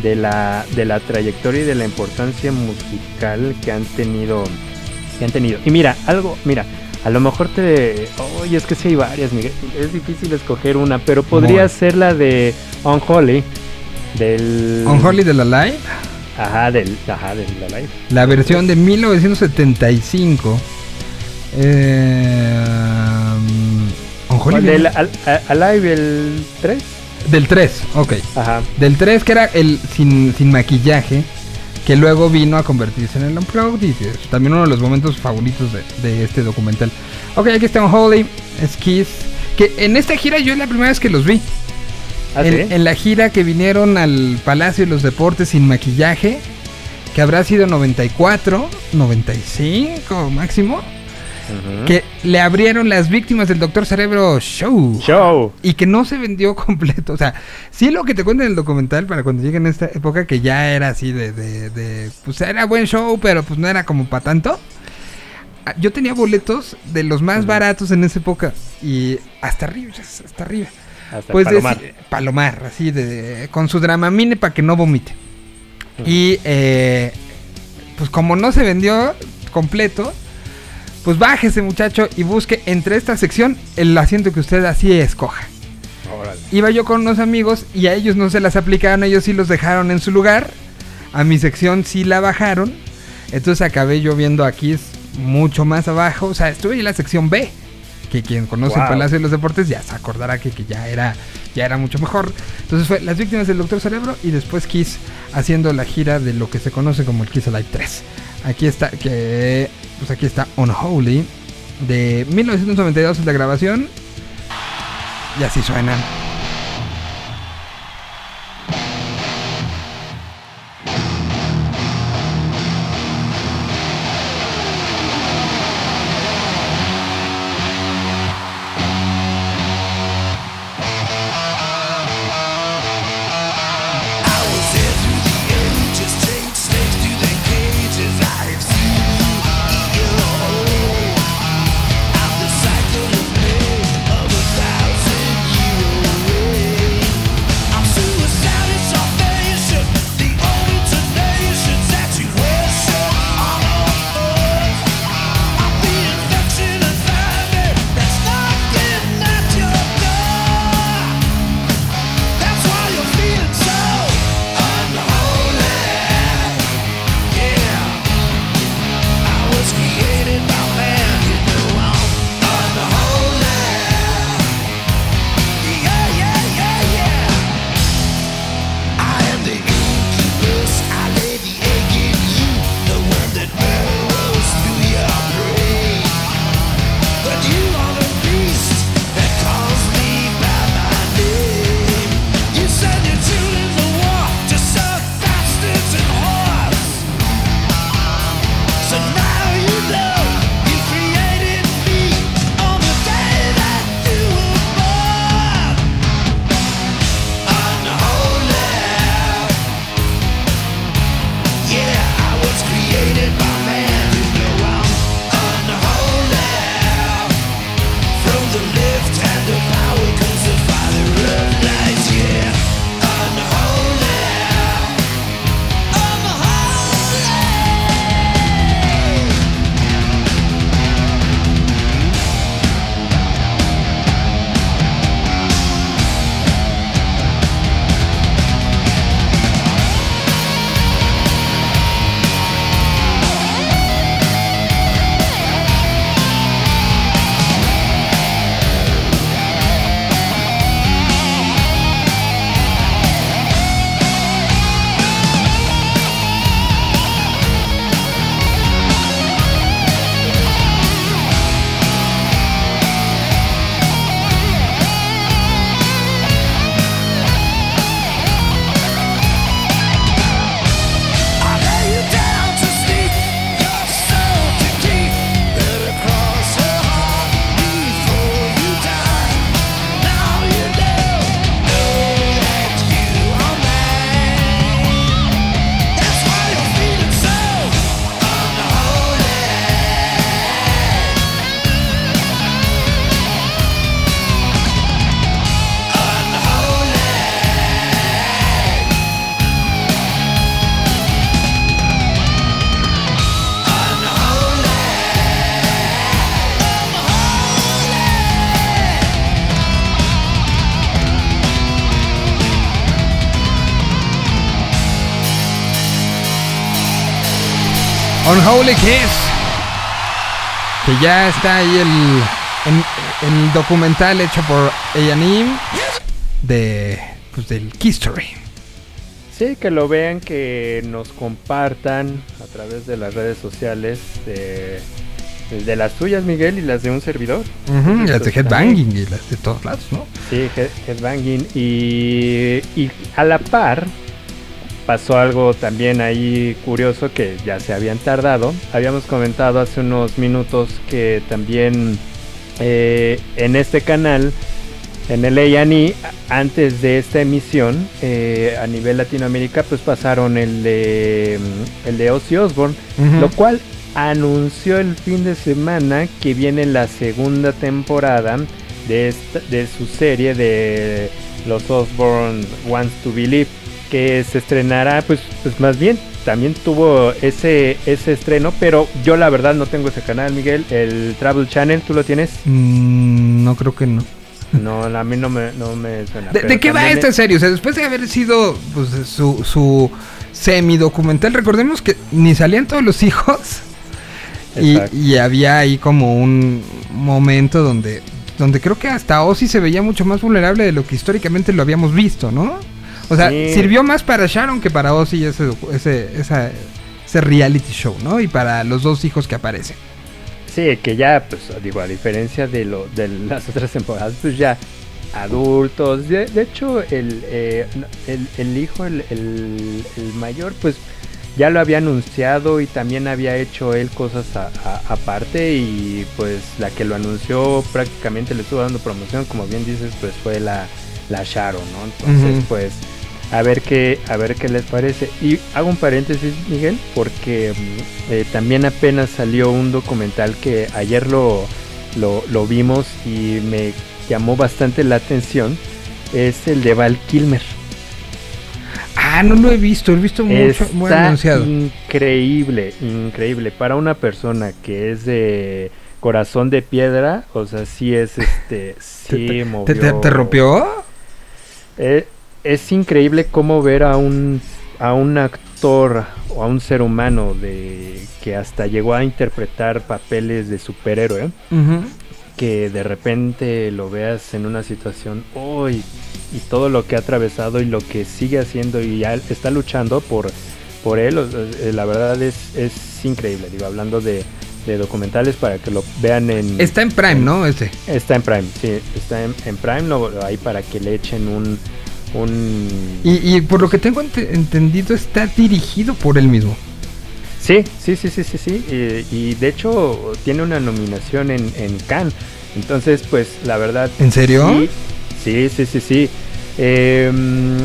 de la de la trayectoria y de la importancia musical que han tenido que han tenido. Y mira, algo, mira, a lo mejor te oye, es que sí hay varias, Miguel. Es difícil escoger una, pero podría ser la de Unholy del Unholy de la live, Ajá, del ajá, del la live. la versión de 1975. Eh, de- Del Al- Alive el 3? del 3, ok. Ajá. Del 3 que era el sin, sin maquillaje. que luego vino a convertirse en el Unplugged y es también uno de los momentos favoritos de, de este documental. Ok, aquí está Unholy, es Kiss, que en esta gira yo es la primera vez que los vi. ¿Ah, en, sí? en la gira que vinieron al Palacio de los Deportes sin maquillaje, que habrá sido 94, 95 máximo, que le abrieron las víctimas del Doctor Cerebro Show. Show. Y que no se vendió [laughs] completo. O sea, sí lo que te cuentan en el documental para cuando lleguen a esta época, que ya era así de, de, de- Pues era buen show, pero pues no era como para tanto. Ah, Yo tenía boletos de los más baratos en esa época. Y hasta arriba, hasta arriba. Hasta Pues Palomar. Palomar, así de, con su dramamine para que no vomite. Y eh, pues como no se vendió completo, pues bájese muchacho y busque entre esta sección el asiento que usted así escoja. Órale. Iba yo con unos amigos y a ellos no se las aplicaron, ellos sí los dejaron en su lugar. A mi sección sí la bajaron. Entonces acabé yo viendo aquí es mucho más abajo. O sea, estuve en la sección B. Que quien conoce el. Palacio de los Deportes ya se acordará que, que ya era ya era mucho mejor. Entonces fue Las Víctimas del Doctor Cerebro y después Kiss haciendo la gira de lo que se conoce como el Kiss Alive 3. Aquí está, que pues aquí está Unholy de 1992 es la grabación. Y así suenan. Unholy Kiss. Que ya está ahí el, en- el documental hecho por A&E de pues del History. Sí, que lo vean, que nos compartan a través de las redes sociales de, de las tuyas, Miguel, y las de un servidor. Entonces, las de Headbanging y las de todos lados, ¿no? Sí, head- headbanging. Y, y a la par pasó algo también ahí curioso que ya se habían tardado. Habíamos comentado hace unos minutos que también eh, en este canal, en el A&E, antes de esta emisión, eh, a nivel Latinoamérica, pues pasaron el de, mm, el de Ozzy Osbourne, lo cual anunció el fin de semana que viene la segunda temporada de, esta- de su serie de los Osborne Wants to Believe que se estrenará pues, pues más bien también tuvo ese ese estreno pero yo la verdad no tengo ese canal Miguel el Travel Channel tú lo tienes Mm, no creo que no. no a mí no me, no me suena ¿De, qué va esta es- serie? O sea, después de haber sido pues, su, su semi-documental, recordemos que ni salían todos los hijos. Y, y había ahí como un momento donde, donde creo que hasta Ozzy se veía mucho más vulnerable de lo que históricamente lo habíamos visto, ¿no? O sea, Sí. sirvió más para Sharon que para Ozzy ese, ese, esa- ese reality show, ¿no? Y para los dos hijos que aparecen. Sí, que ya, pues digo, a diferencia de lo de las otras temporadas, pues ya adultos. De, de hecho, el, eh, el, el hijo, el, el- el mayor, pues ya lo había anunciado y también había hecho él cosas aparte y pues la que lo anunció prácticamente le estuvo dando promoción, como bien dices, pues fue la, la Sharon, ¿no? Entonces, pues a ver qué a ver qué les parece. Y hago un paréntesis Miguel porque eh, también apenas salió un documental que ayer lo, lo lo vimos y me llamó bastante la atención. Es el de Val Kilmer. Ah, no lo he visto, he visto mucho, muy Está anunciado. increíble increíble. Para una persona que es de corazón de piedra o sea sí es este [laughs] sí ¿Te, movió. te rompió? Eh, es increíble cómo ver a un a un actor o a un ser humano de que hasta llegó a interpretar papeles de superhéroe que de repente lo veas en una situación hoy y todo lo que ha atravesado y lo que sigue haciendo y ya está luchando por por él eh, la verdad es es increíble digo hablando de, de documentales para que lo vean en Está en Prime, ¿no? Ese. está en Prime sí está en, en Prime lo, ahí para que le echen un un Y, y por lo que tengo ente- entendido, está dirigido por él mismo. Sí, sí, sí, sí, sí, sí. Y, y de hecho tiene una nominación en, en Cannes. Entonces, pues la verdad... ¿En serio? Sí, sí, sí, sí. sí. Em,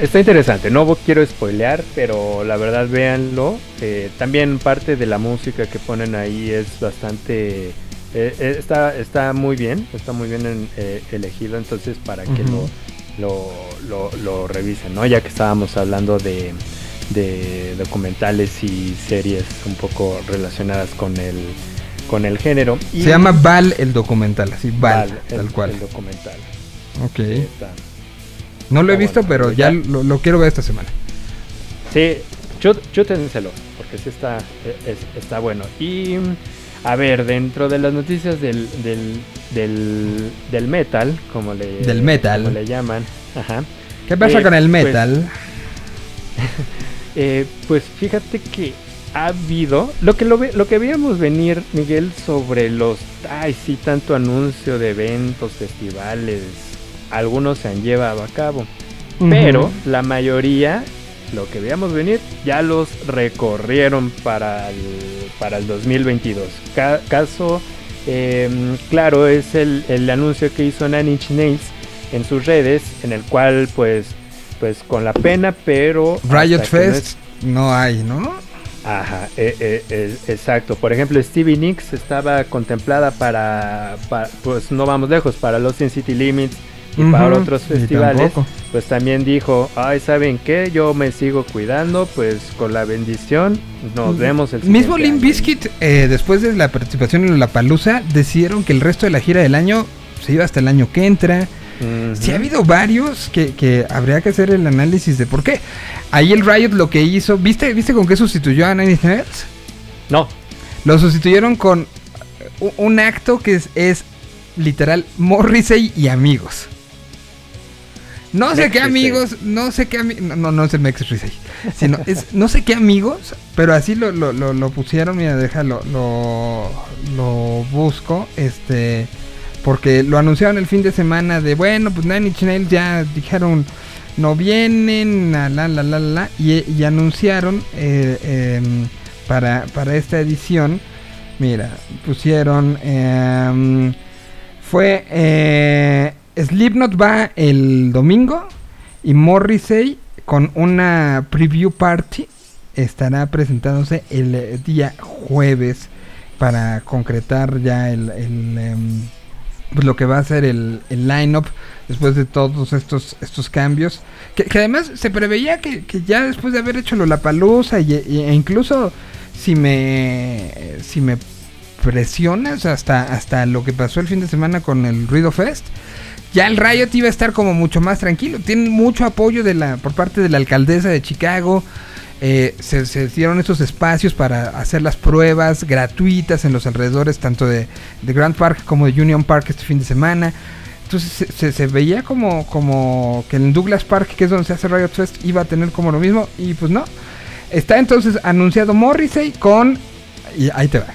está interesante. No quiero spoilear, pero la verdad véanlo. Eh, también parte de la música que ponen ahí es bastante... eh, eh, está, está muy bien, está muy bien en- eh, elegido. Entonces, para que lo, lo, lo, lo revisen, ¿no? Ya que estábamos hablando de, de documentales y series un poco relacionadas con el, con el género. Y Se llama Val el documental, así, Val, Val, tal el- cual. El documental. Ok. Está. No lo he visto, bueno, pero ya ya. lo, lo quiero ver esta semana. Sí, yo, yo ténselo, porque sí está, eh, es- está bueno. Y a ver, dentro de las noticias del, del, del, del metal, como le, Del metal. como le llaman, ajá. ¿Qué pasa Eh, con el pues, metal? [laughs] Eh, pues fíjate que ha habido lo que lo, lo que veíamos venir Miguel sobre los ay sí tanto anuncio de eventos festivales algunos se han llevado a cabo pero la mayoría lo que veíamos venir ya los recorrieron para el, para el 2022 Ca- caso em, claro es el, el anuncio que hizo Nine Inch Nails en sus redes en el cual pues pues con la pena pero Riot no Fest no hay, ¿no? Ajá, eh, eh, eh, exacto. Por ejemplo, Stevie Nicks estaba contemplada para, pa- pues no vamos lejos, para los Sin City Limits y para otros festivales. Pues también dijo, ay, ¿saben qué? Yo me sigo cuidando, pues con la bendición nos vemos el Mismo Limp año". Bizkit, eh, después de la participación en la Palusa, decidieron que el resto de la gira del año se iba hasta el año que entra. Ujú. Sí ha habido varios que, que habría que hacer el análisis de por qué. Ahí el Riot lo que hizo, ¿viste, ¿viste con qué sustituyó a Nine Inch Nails? No, Lo sustituyeron con un acto que es, es literal Morrissey y amigos. No sé qué amigos, no sé qué amigos, no, no, no es el Mex sino es, no sé qué amigos, pero así lo, lo, lo, lo pusieron, mira, déjalo, lo, lo busco, este, porque lo anunciaron el fin de semana de, bueno, pues Nine Inch Nails ya dijeron, no vienen, la, la, la, la, la, y, y anunciaron eh, em, para, para esta edición, mira, pusieron, em, fue, eh, Slipknot va el domingo y Morrissey con una preview party estará presentándose el eh, día jueves para concretar ya el, el, em, pues lo que va a ser el, el line-up después de todos estos, estos cambios. Que, además se preveía que, que ya después de haber hecho la palusa y, y- e incluso si me si me presionas hasta, hasta lo que pasó el fin de semana con el Ruido Fest, ya el Riot iba a estar como mucho más tranquilo. Tienen mucho apoyo por parte de la alcaldesa de Chicago. Eh, se, se dieron estos espacios para hacer las pruebas gratuitas en los alrededores, tanto de, Grand Park como de Union Park este fin de semana. Entonces se, veía como, como que en Douglas Park, que es donde se hace Riot Fest, iba a tener como lo mismo. Y pues no. Está entonces anunciado Morrissey con... Y ahí te va.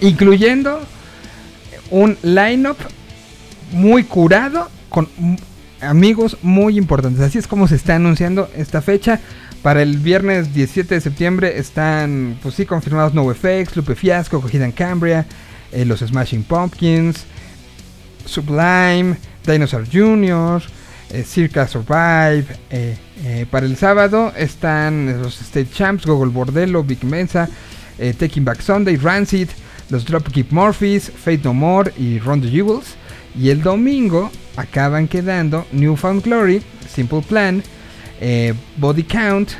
Incluyendo un lineup muy curado con amigos muy importantes. Así es como se está anunciando esta fecha. Para el viernes 17 de septiembre están, pues sí, confirmados NoFX, Lupe Fiasco, Cogida en Cambria, eh, los Smashing Pumpkins, Sublime, Dinosaur Jr., eh, Circa Survive. eh, para el sábado están los State Champs, Gogol Bordello, Big Mensa, Taking Back Sunday, Rancid, los Dropkick Murphys, Fate No More y Ron the Jewels. Y el domingo acaban quedando Newfound Glory, Simple Plan, eh, Body Count,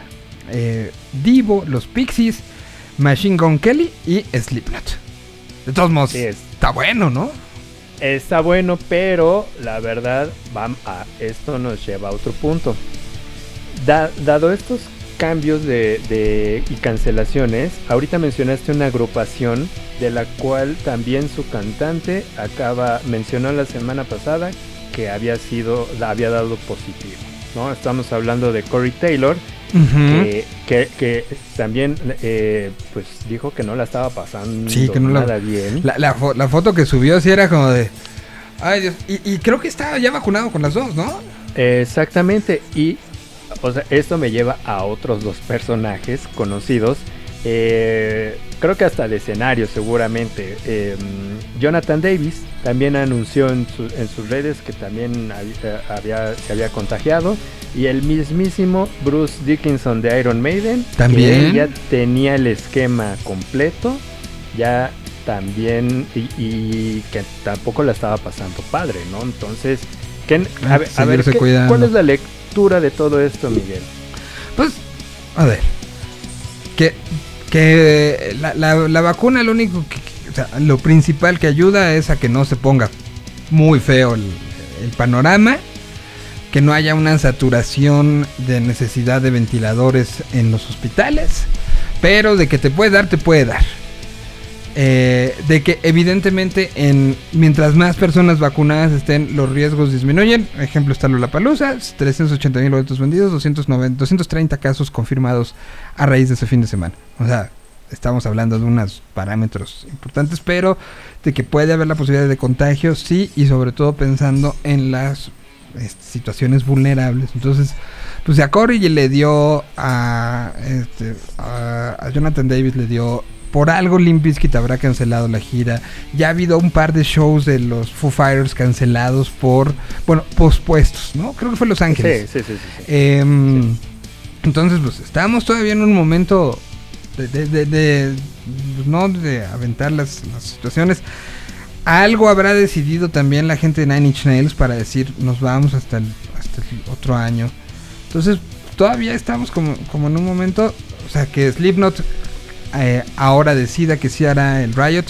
eh, Divo, los Pixies, Machine Gun Kelly y Slipknot. De todos modos, Sí, es. está bueno, ¿no? Está bueno, pero la verdad, vam- a esto nos lleva a otro punto. Da- dado estos cambios de, de- y cancelaciones, ahorita mencionaste una agrupación de la cual también su cantante acaba mencionó la semana pasada que había sido había dado positivo. ¿no? Estamos hablando de Corey Taylor, que, que- que también eh, pues dijo que no la estaba pasando Sí, que no la- nada bien. La, la fo- la foto que subió sí era como de... Ay Dios, y, y creo que estaba ya vacunado con las dos, ¿no? Exactamente, y o sea, esto me lleva a otros dos personajes conocidos. eh, creo que hasta de escenario seguramente. Eh, Jonathan Davis también anunció en, su- en sus redes que también eh, había, se había contagiado. Y el mismísimo Bruce Dickinson de Iron Maiden, También. que ya tenía el esquema completo, ya también, y, y que tampoco la estaba pasando padre, ¿no? Entonces, ¿qué- Ah, a ver, a ver, ¿qué-. ¿cuál es la lectura de todo esto, Miguel? Pues, a ver. Que, que la, la- la vacuna lo único que- o sea, lo principal que ayuda es a que no se ponga muy feo el, el panorama. Que no haya una saturación de necesidad de ventiladores en los hospitales. Pero de que te puede dar, te puede dar. Eh, de que evidentemente en mientras más personas vacunadas estén los riesgos disminuyen. Ejemplo está Lollapalooza 380 mil boletos vendidos 290, 230 casos confirmados a raíz de ese fin de semana. O sea estamos hablando de unos parámetros importantes pero de que puede haber la posibilidad de contagio sí y sobre todo pensando en las este, situaciones vulnerables. Entonces pues a Corey le dio a, este, Jonathan Davis le dio por algo Limp Bizkit habrá cancelado la gira. Ya ha habido un par de shows de los Foo Fighters cancelados por, bueno, pospuestos, ¿no? Creo que fue Los Ángeles. Sí, sí, sí, sí, sí. Em, Entonces, pues estamos todavía en un momento de, de- de- de, no de aventar las, las situaciones. Algo habrá decidido también la gente de Nine Inch Nails para decir nos vamos hasta el, hasta el otro año. Entonces, todavía estamos como, como en un momento, o sea, que Slipknot eh, ahora decida que sí hará el Riot.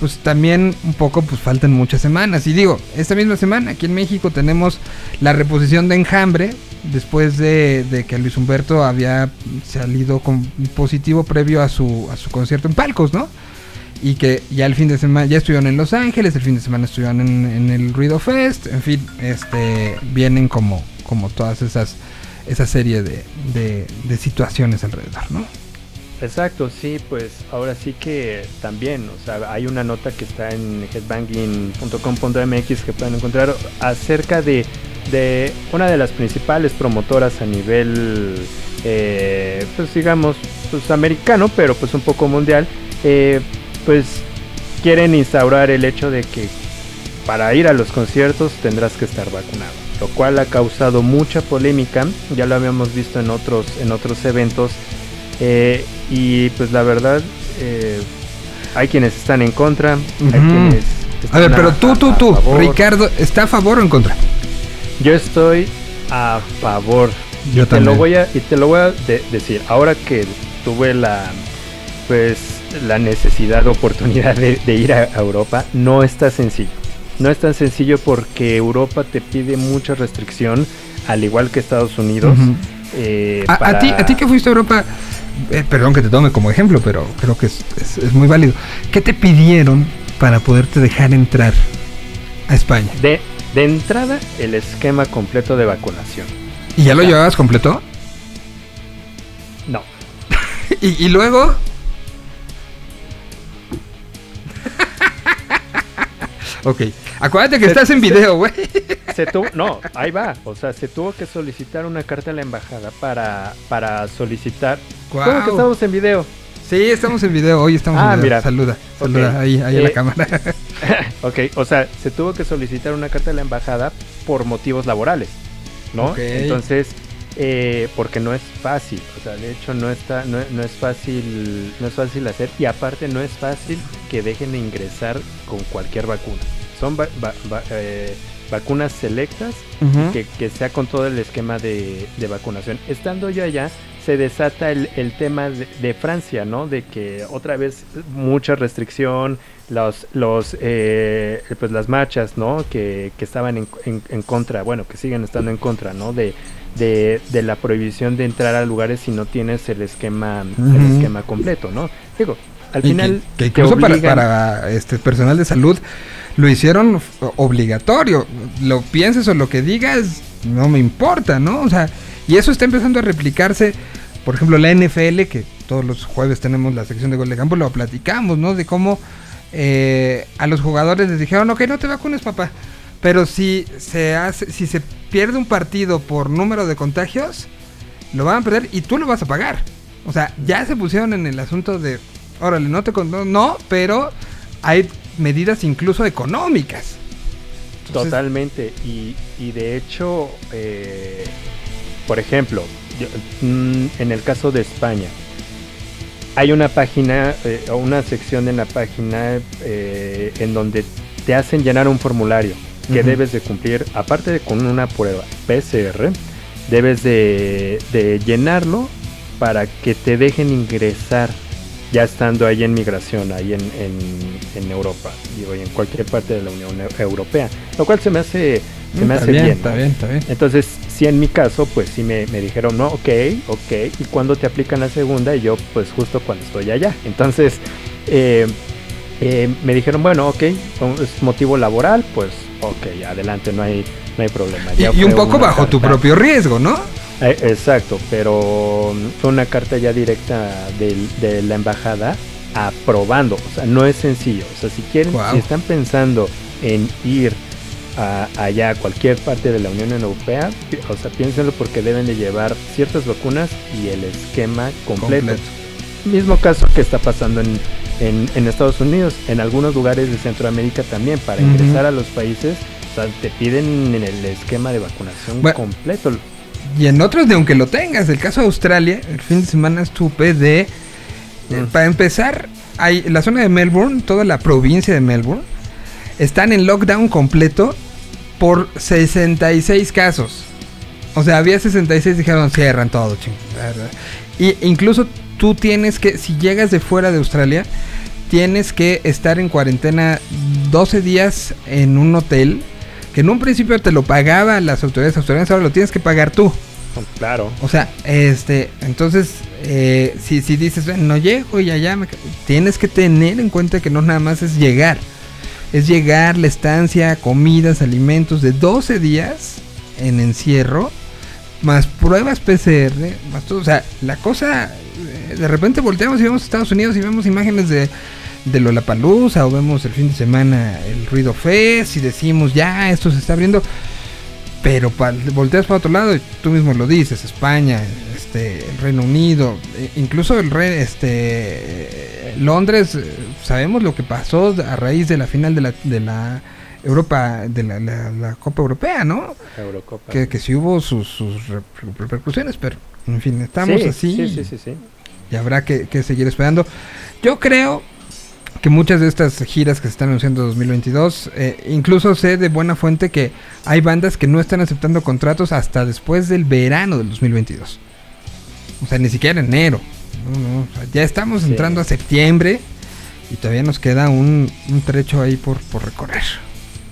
Pues también un poco pues faltan muchas semanas. Y digo, esta misma semana aquí en México tenemos la reposición de Enjambre. Después de, que Luis Humberto había salido con positivo previo a su, a su concierto en Palcos, ¿no? y que ya el fin de semana, ya estuvieron en Los Ángeles, el fin de semana estuvieron en, en el Ruido Fest, en fin, este, vienen como, como todas esas, esa serie de, de, de situaciones alrededor, ¿no? Exacto, sí, pues ahora sí que también, o sea, hay una nota que está en headbanging.com.mx que pueden encontrar acerca de, de una de las principales promotoras a nivel, eh, pues digamos, pues americano, pero pues un poco mundial, eh, pues quieren instaurar el hecho de que para ir a los conciertos tendrás que estar vacunado, lo cual ha causado mucha polémica, ya lo habíamos visto en otros, en otros eventos. Eh, y pues la verdad, eh, hay quienes están en contra, hay quienes A ver, pero tú, tú, a tú, favor. Ricardo, ¿está a favor o en contra? Yo estoy a favor. Yo y te lo también. voy a y te lo voy a de- decir. Ahora que tuve la pues la necesidad, oportunidad de, de ir a, Europa, no está sencillo. No es tan sencillo porque Europa te pide mucha restricción, al igual que Estados Unidos. Eh, A, ti, a ti que fuiste a Europa, eh, perdón que te tome como ejemplo, pero creo que es, es- es muy válido. ¿Qué te pidieron para poderte dejar entrar a España? de, de entrada, el esquema completo de vacunación. ¿Y ya lo Ya. llevabas completo? No. [laughs] ¿Y, y luego? Ok, acuérdate que Se- estás en video, güey. No, ahí va. O sea, se tuvo que solicitar una carta a la embajada para, para solicitar. Guau. ¿Cómo que estamos en video? Sí, estamos en video, hoy estamos Ah, en video. mira. Saluda, saluda ahí, ahí a la Eh, cámara. [laughs] ok, o sea, se tuvo que solicitar una carta a la embajada por motivos laborales, ¿no? Ok. Entonces, eh, porque no es fácil, o sea, de hecho no está, no, no es fácil, no es fácil hacer y aparte no es fácil que dejen ingresar con cualquier vacuna. Son va- va- va- eh, vacunas selectas Ujú. que, que sea con todo el esquema de, de vacunación. Estando yo allá, se desata el, el tema de, de Francia, ¿no? De que otra vez mucha restricción, los, los, eh, pues las marchas, ¿no? Que, que estaban en, en- en contra, bueno, que siguen estando en contra, ¿no? De, de, de la prohibición de entrar a lugares si no tienes el esquema, el esquema completo, ¿no? Digo, al Y final... que, incluso para, obligan- para, este personal de salud lo hicieron obligatorio. Lo pienses o lo que digas, no me importa, ¿no? O sea, y eso está empezando a replicarse. Por ejemplo, la NFL, que todos los jueves tenemos la sección de gol de campo, lo platicamos, ¿no? De cómo eh, a los jugadores les dijeron, ok, no te vacunes, papá. Pero si se hace, si se pierde un partido por número de contagios, lo van a perder y tú lo vas a pagar. O sea, ya se pusieron en el asunto de, órale, no te no, no, pero hay medidas incluso económicas. Totalmente. Y, y de hecho, eh, por ejemplo, yo- mm, en el caso de España, hay una página eh, o una sección en la página eh, en donde te hacen llenar un formulario que debes de cumplir, aparte de con una prueba PCR, debes de, de llenarlo para que te dejen ingresar ya estando ahí en migración, ahí en, en, en Europa, digo, y en cualquier parte de la Unión Eu- Europea, lo cual se me hace, se me Está hace bien, bien. está ¿no? bien, está bien. Entonces, sí en mi caso, pues sí me, me dijeron, no, ok, ok, ¿y cuándo te aplican la segunda? Y yo, pues justo cuando estoy allá. Entonces, eh, eh, me dijeron, bueno, ok, es motivo laboral, pues ok, adelante, no hay, no hay problema. Y, Ya y un poco bajo tu propio riesgo, ¿no? eh, exacto, pero mm, fue una carta ya directa del- de, la embajada aprobando, o sea, no es sencillo, o sea, si quieren, si están pensando en ir a, allá a cualquier parte de la Unión Europea, o sea, piénsenlo porque deben de llevar ciertas vacunas y el esquema completo. Completo. Mismo caso que está pasando en, en- en Estados Unidos, en algunos lugares de Centroamérica también, para ingresar a los países, o sea, te piden el esquema de vacunación Bueno. completo. Y en otros de aunque lo tengas, el caso de Australia, el fin de semana estuve de... eh, Mm. para empezar, hay la zona de Melbourne, toda la provincia de Melbourne, están en lockdown completo por 66 casos. O sea, había 66, dijeron cierran todo, ching. Y incluso tú tienes que, si llegas de fuera de Australia, tienes que estar en cuarentena 12 días en un hotel, que en un principio te lo pagaba las autoridades australianas, ahora lo tienes que pagar tú. Claro. O sea, este, entonces, eh, si, si dices, "Ven, no llego y allá, me ca-", tienes que tener en cuenta que no nada más es llegar. Es llegar, la estancia, comidas, alimentos de 12 días en encierro, más pruebas PCR, más todo. O sea, la cosa, de repente volteamos y vemos Estados Unidos y vemos imágenes de, de Lollapalooza o vemos el fin de semana el Ruido Fest y decimos, ya, esto se está abriendo. Pero pa- volteas para otro lado y tú mismo lo dices, España, este, el Reino Unido, e- incluso el re, este, Londres, eh, sabemos lo que pasó a raíz de la final de la, de la Europa, de la, la- la Copa Europea, ¿no? Eurocopa. Que, que sí hubo sus, sus re- repercusiones, pero en fin, estamos Sí, así Sí, sí, sí, sí. Y habrá que, que seguir esperando. Yo creo que muchas de estas giras que se están anunciando en 2022, eh, incluso sé de buena fuente que hay bandas que no están aceptando contratos hasta después del verano del 2022. O sea, ni siquiera enero. No, no, o sea, ya estamos Sí. entrando a septiembre y todavía nos queda un, un trecho ahí por, por recorrer.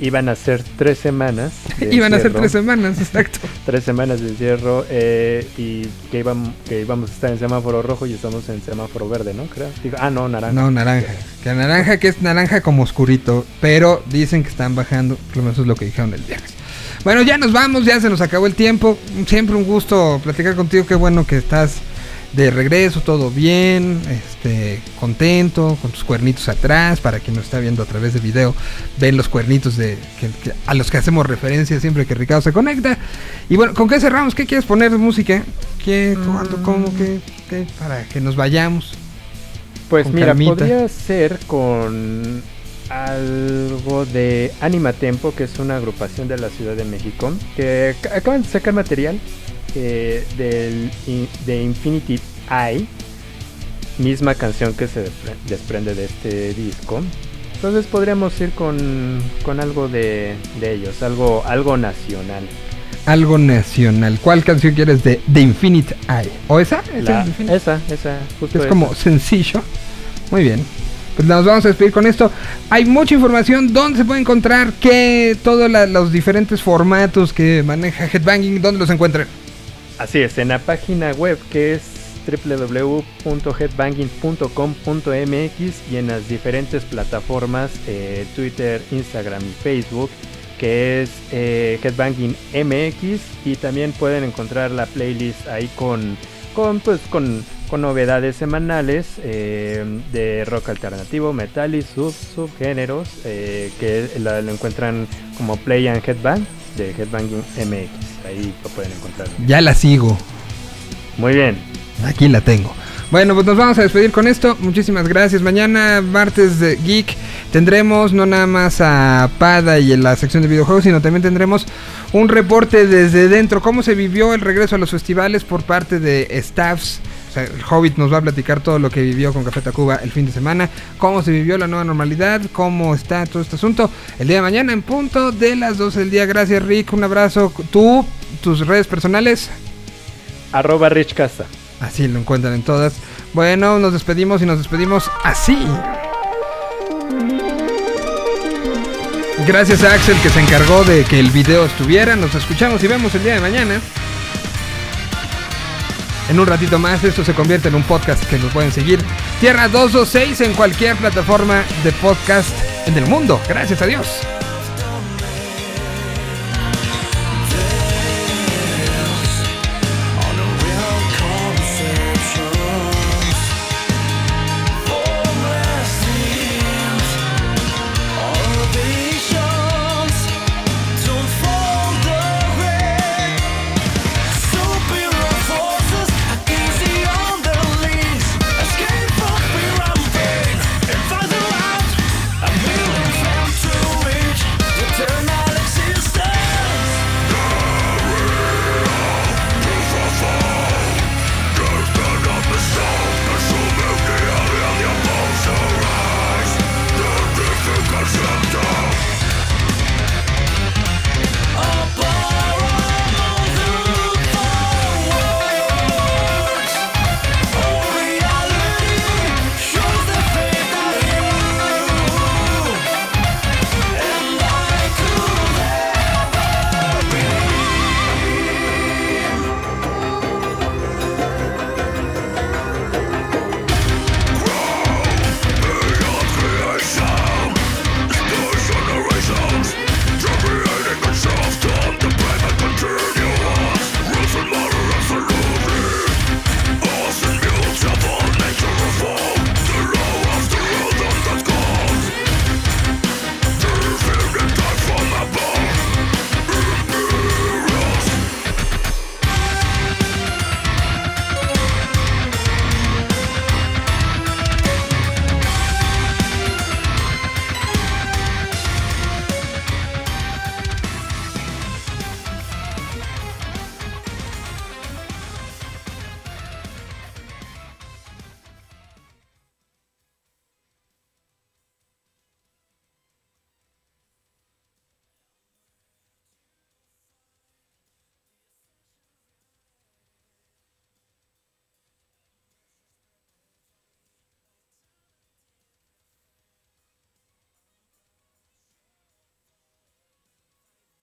Iban a ser tres semanas. [laughs] Iban a ser tres semanas, exacto. [laughs] tres semanas de encierro eh, y que, íbamos, que íbamos a estar en semáforo rojo y estamos en semáforo verde, ¿no? Creo. Digo, ah, no, naranja. No, naranja. Que naranja, que es naranja como oscurito. Pero dicen que están bajando. Por lo menos es lo que dijeron el viernes. Bueno, ya nos vamos, ya se nos acabó el tiempo. Siempre un gusto platicar contigo. Qué bueno que estás de regreso, todo bien, este, contento, con tus cuernitos atrás. Para quien nos está viendo a través de video, ven los cuernitos de que- que- a los que hacemos referencia siempre que Ricardo se conecta. Y bueno, ¿con qué cerramos? ¿Qué quieres poner de música? ¿Qué, cuándo, cómo, qué, qué? Para que nos vayamos. Pues mira, calmita. podría ser con algo de Anima Tempo, que es una agrupación de la Ciudad de México, que ac- acaban de sacar material eh, del, in- de Infinity Eye, misma canción que se despre- desprende de este disco. Entonces podríamos ir con, con algo de, de ellos, algo, algo nacional. algo nacional. ¿Cuál canción quieres de The Infinite Eye? ¿O esa? ¿Esa La- esa, esa, justo es esa. como sencillo. Muy bien. Pues nos vamos a despedir con esto. Hay mucha información. ¿Dónde se puede encontrar? ¿Qué? Todos la- los diferentes formatos que maneja Headbanging. ¿Dónde los encuentran? Así es, en la página web que es www.headbanging.com.mx y en las diferentes plataformas eh, Twitter, Instagram y Facebook que es eh, Headbanging MX y también pueden encontrar la playlist ahí con con pues con, con novedades semanales eh, de rock alternativo, metal y sub subgéneros que lo encuentran como Play and Headbang de Headbanging MX. Ahí lo pueden encontrar. Ya la sigo. Muy bien. Aquí la tengo. Bueno, pues nos vamos a despedir con esto. Muchísimas gracias. Mañana, martes de Geek, tendremos no nada más a Pada y en la sección de videojuegos, sino también tendremos un reporte desde dentro. Cómo se vivió el regreso a los festivales por parte de staffs. O sea, el Hobbit nos va a platicar todo lo que vivió con Café Tacuba el fin de semana. Cómo se vivió la nueva normalidad. Cómo está todo este asunto. El día de mañana en punto de las 12 del día. Gracias, Rick. Un abrazo. Tú, tus redes personales. Arroba Rich Casa. Así lo encuentran en todas. Bueno, nos despedimos y nos despedimos así. Gracias a Axel que se encargó de que el video estuviera. Nos escuchamos y vemos el día de mañana. En un ratito más esto se convierte en un podcast que nos pueden seguir. Tierra 226 en cualquier plataforma de podcast en el mundo. Gracias a Dios.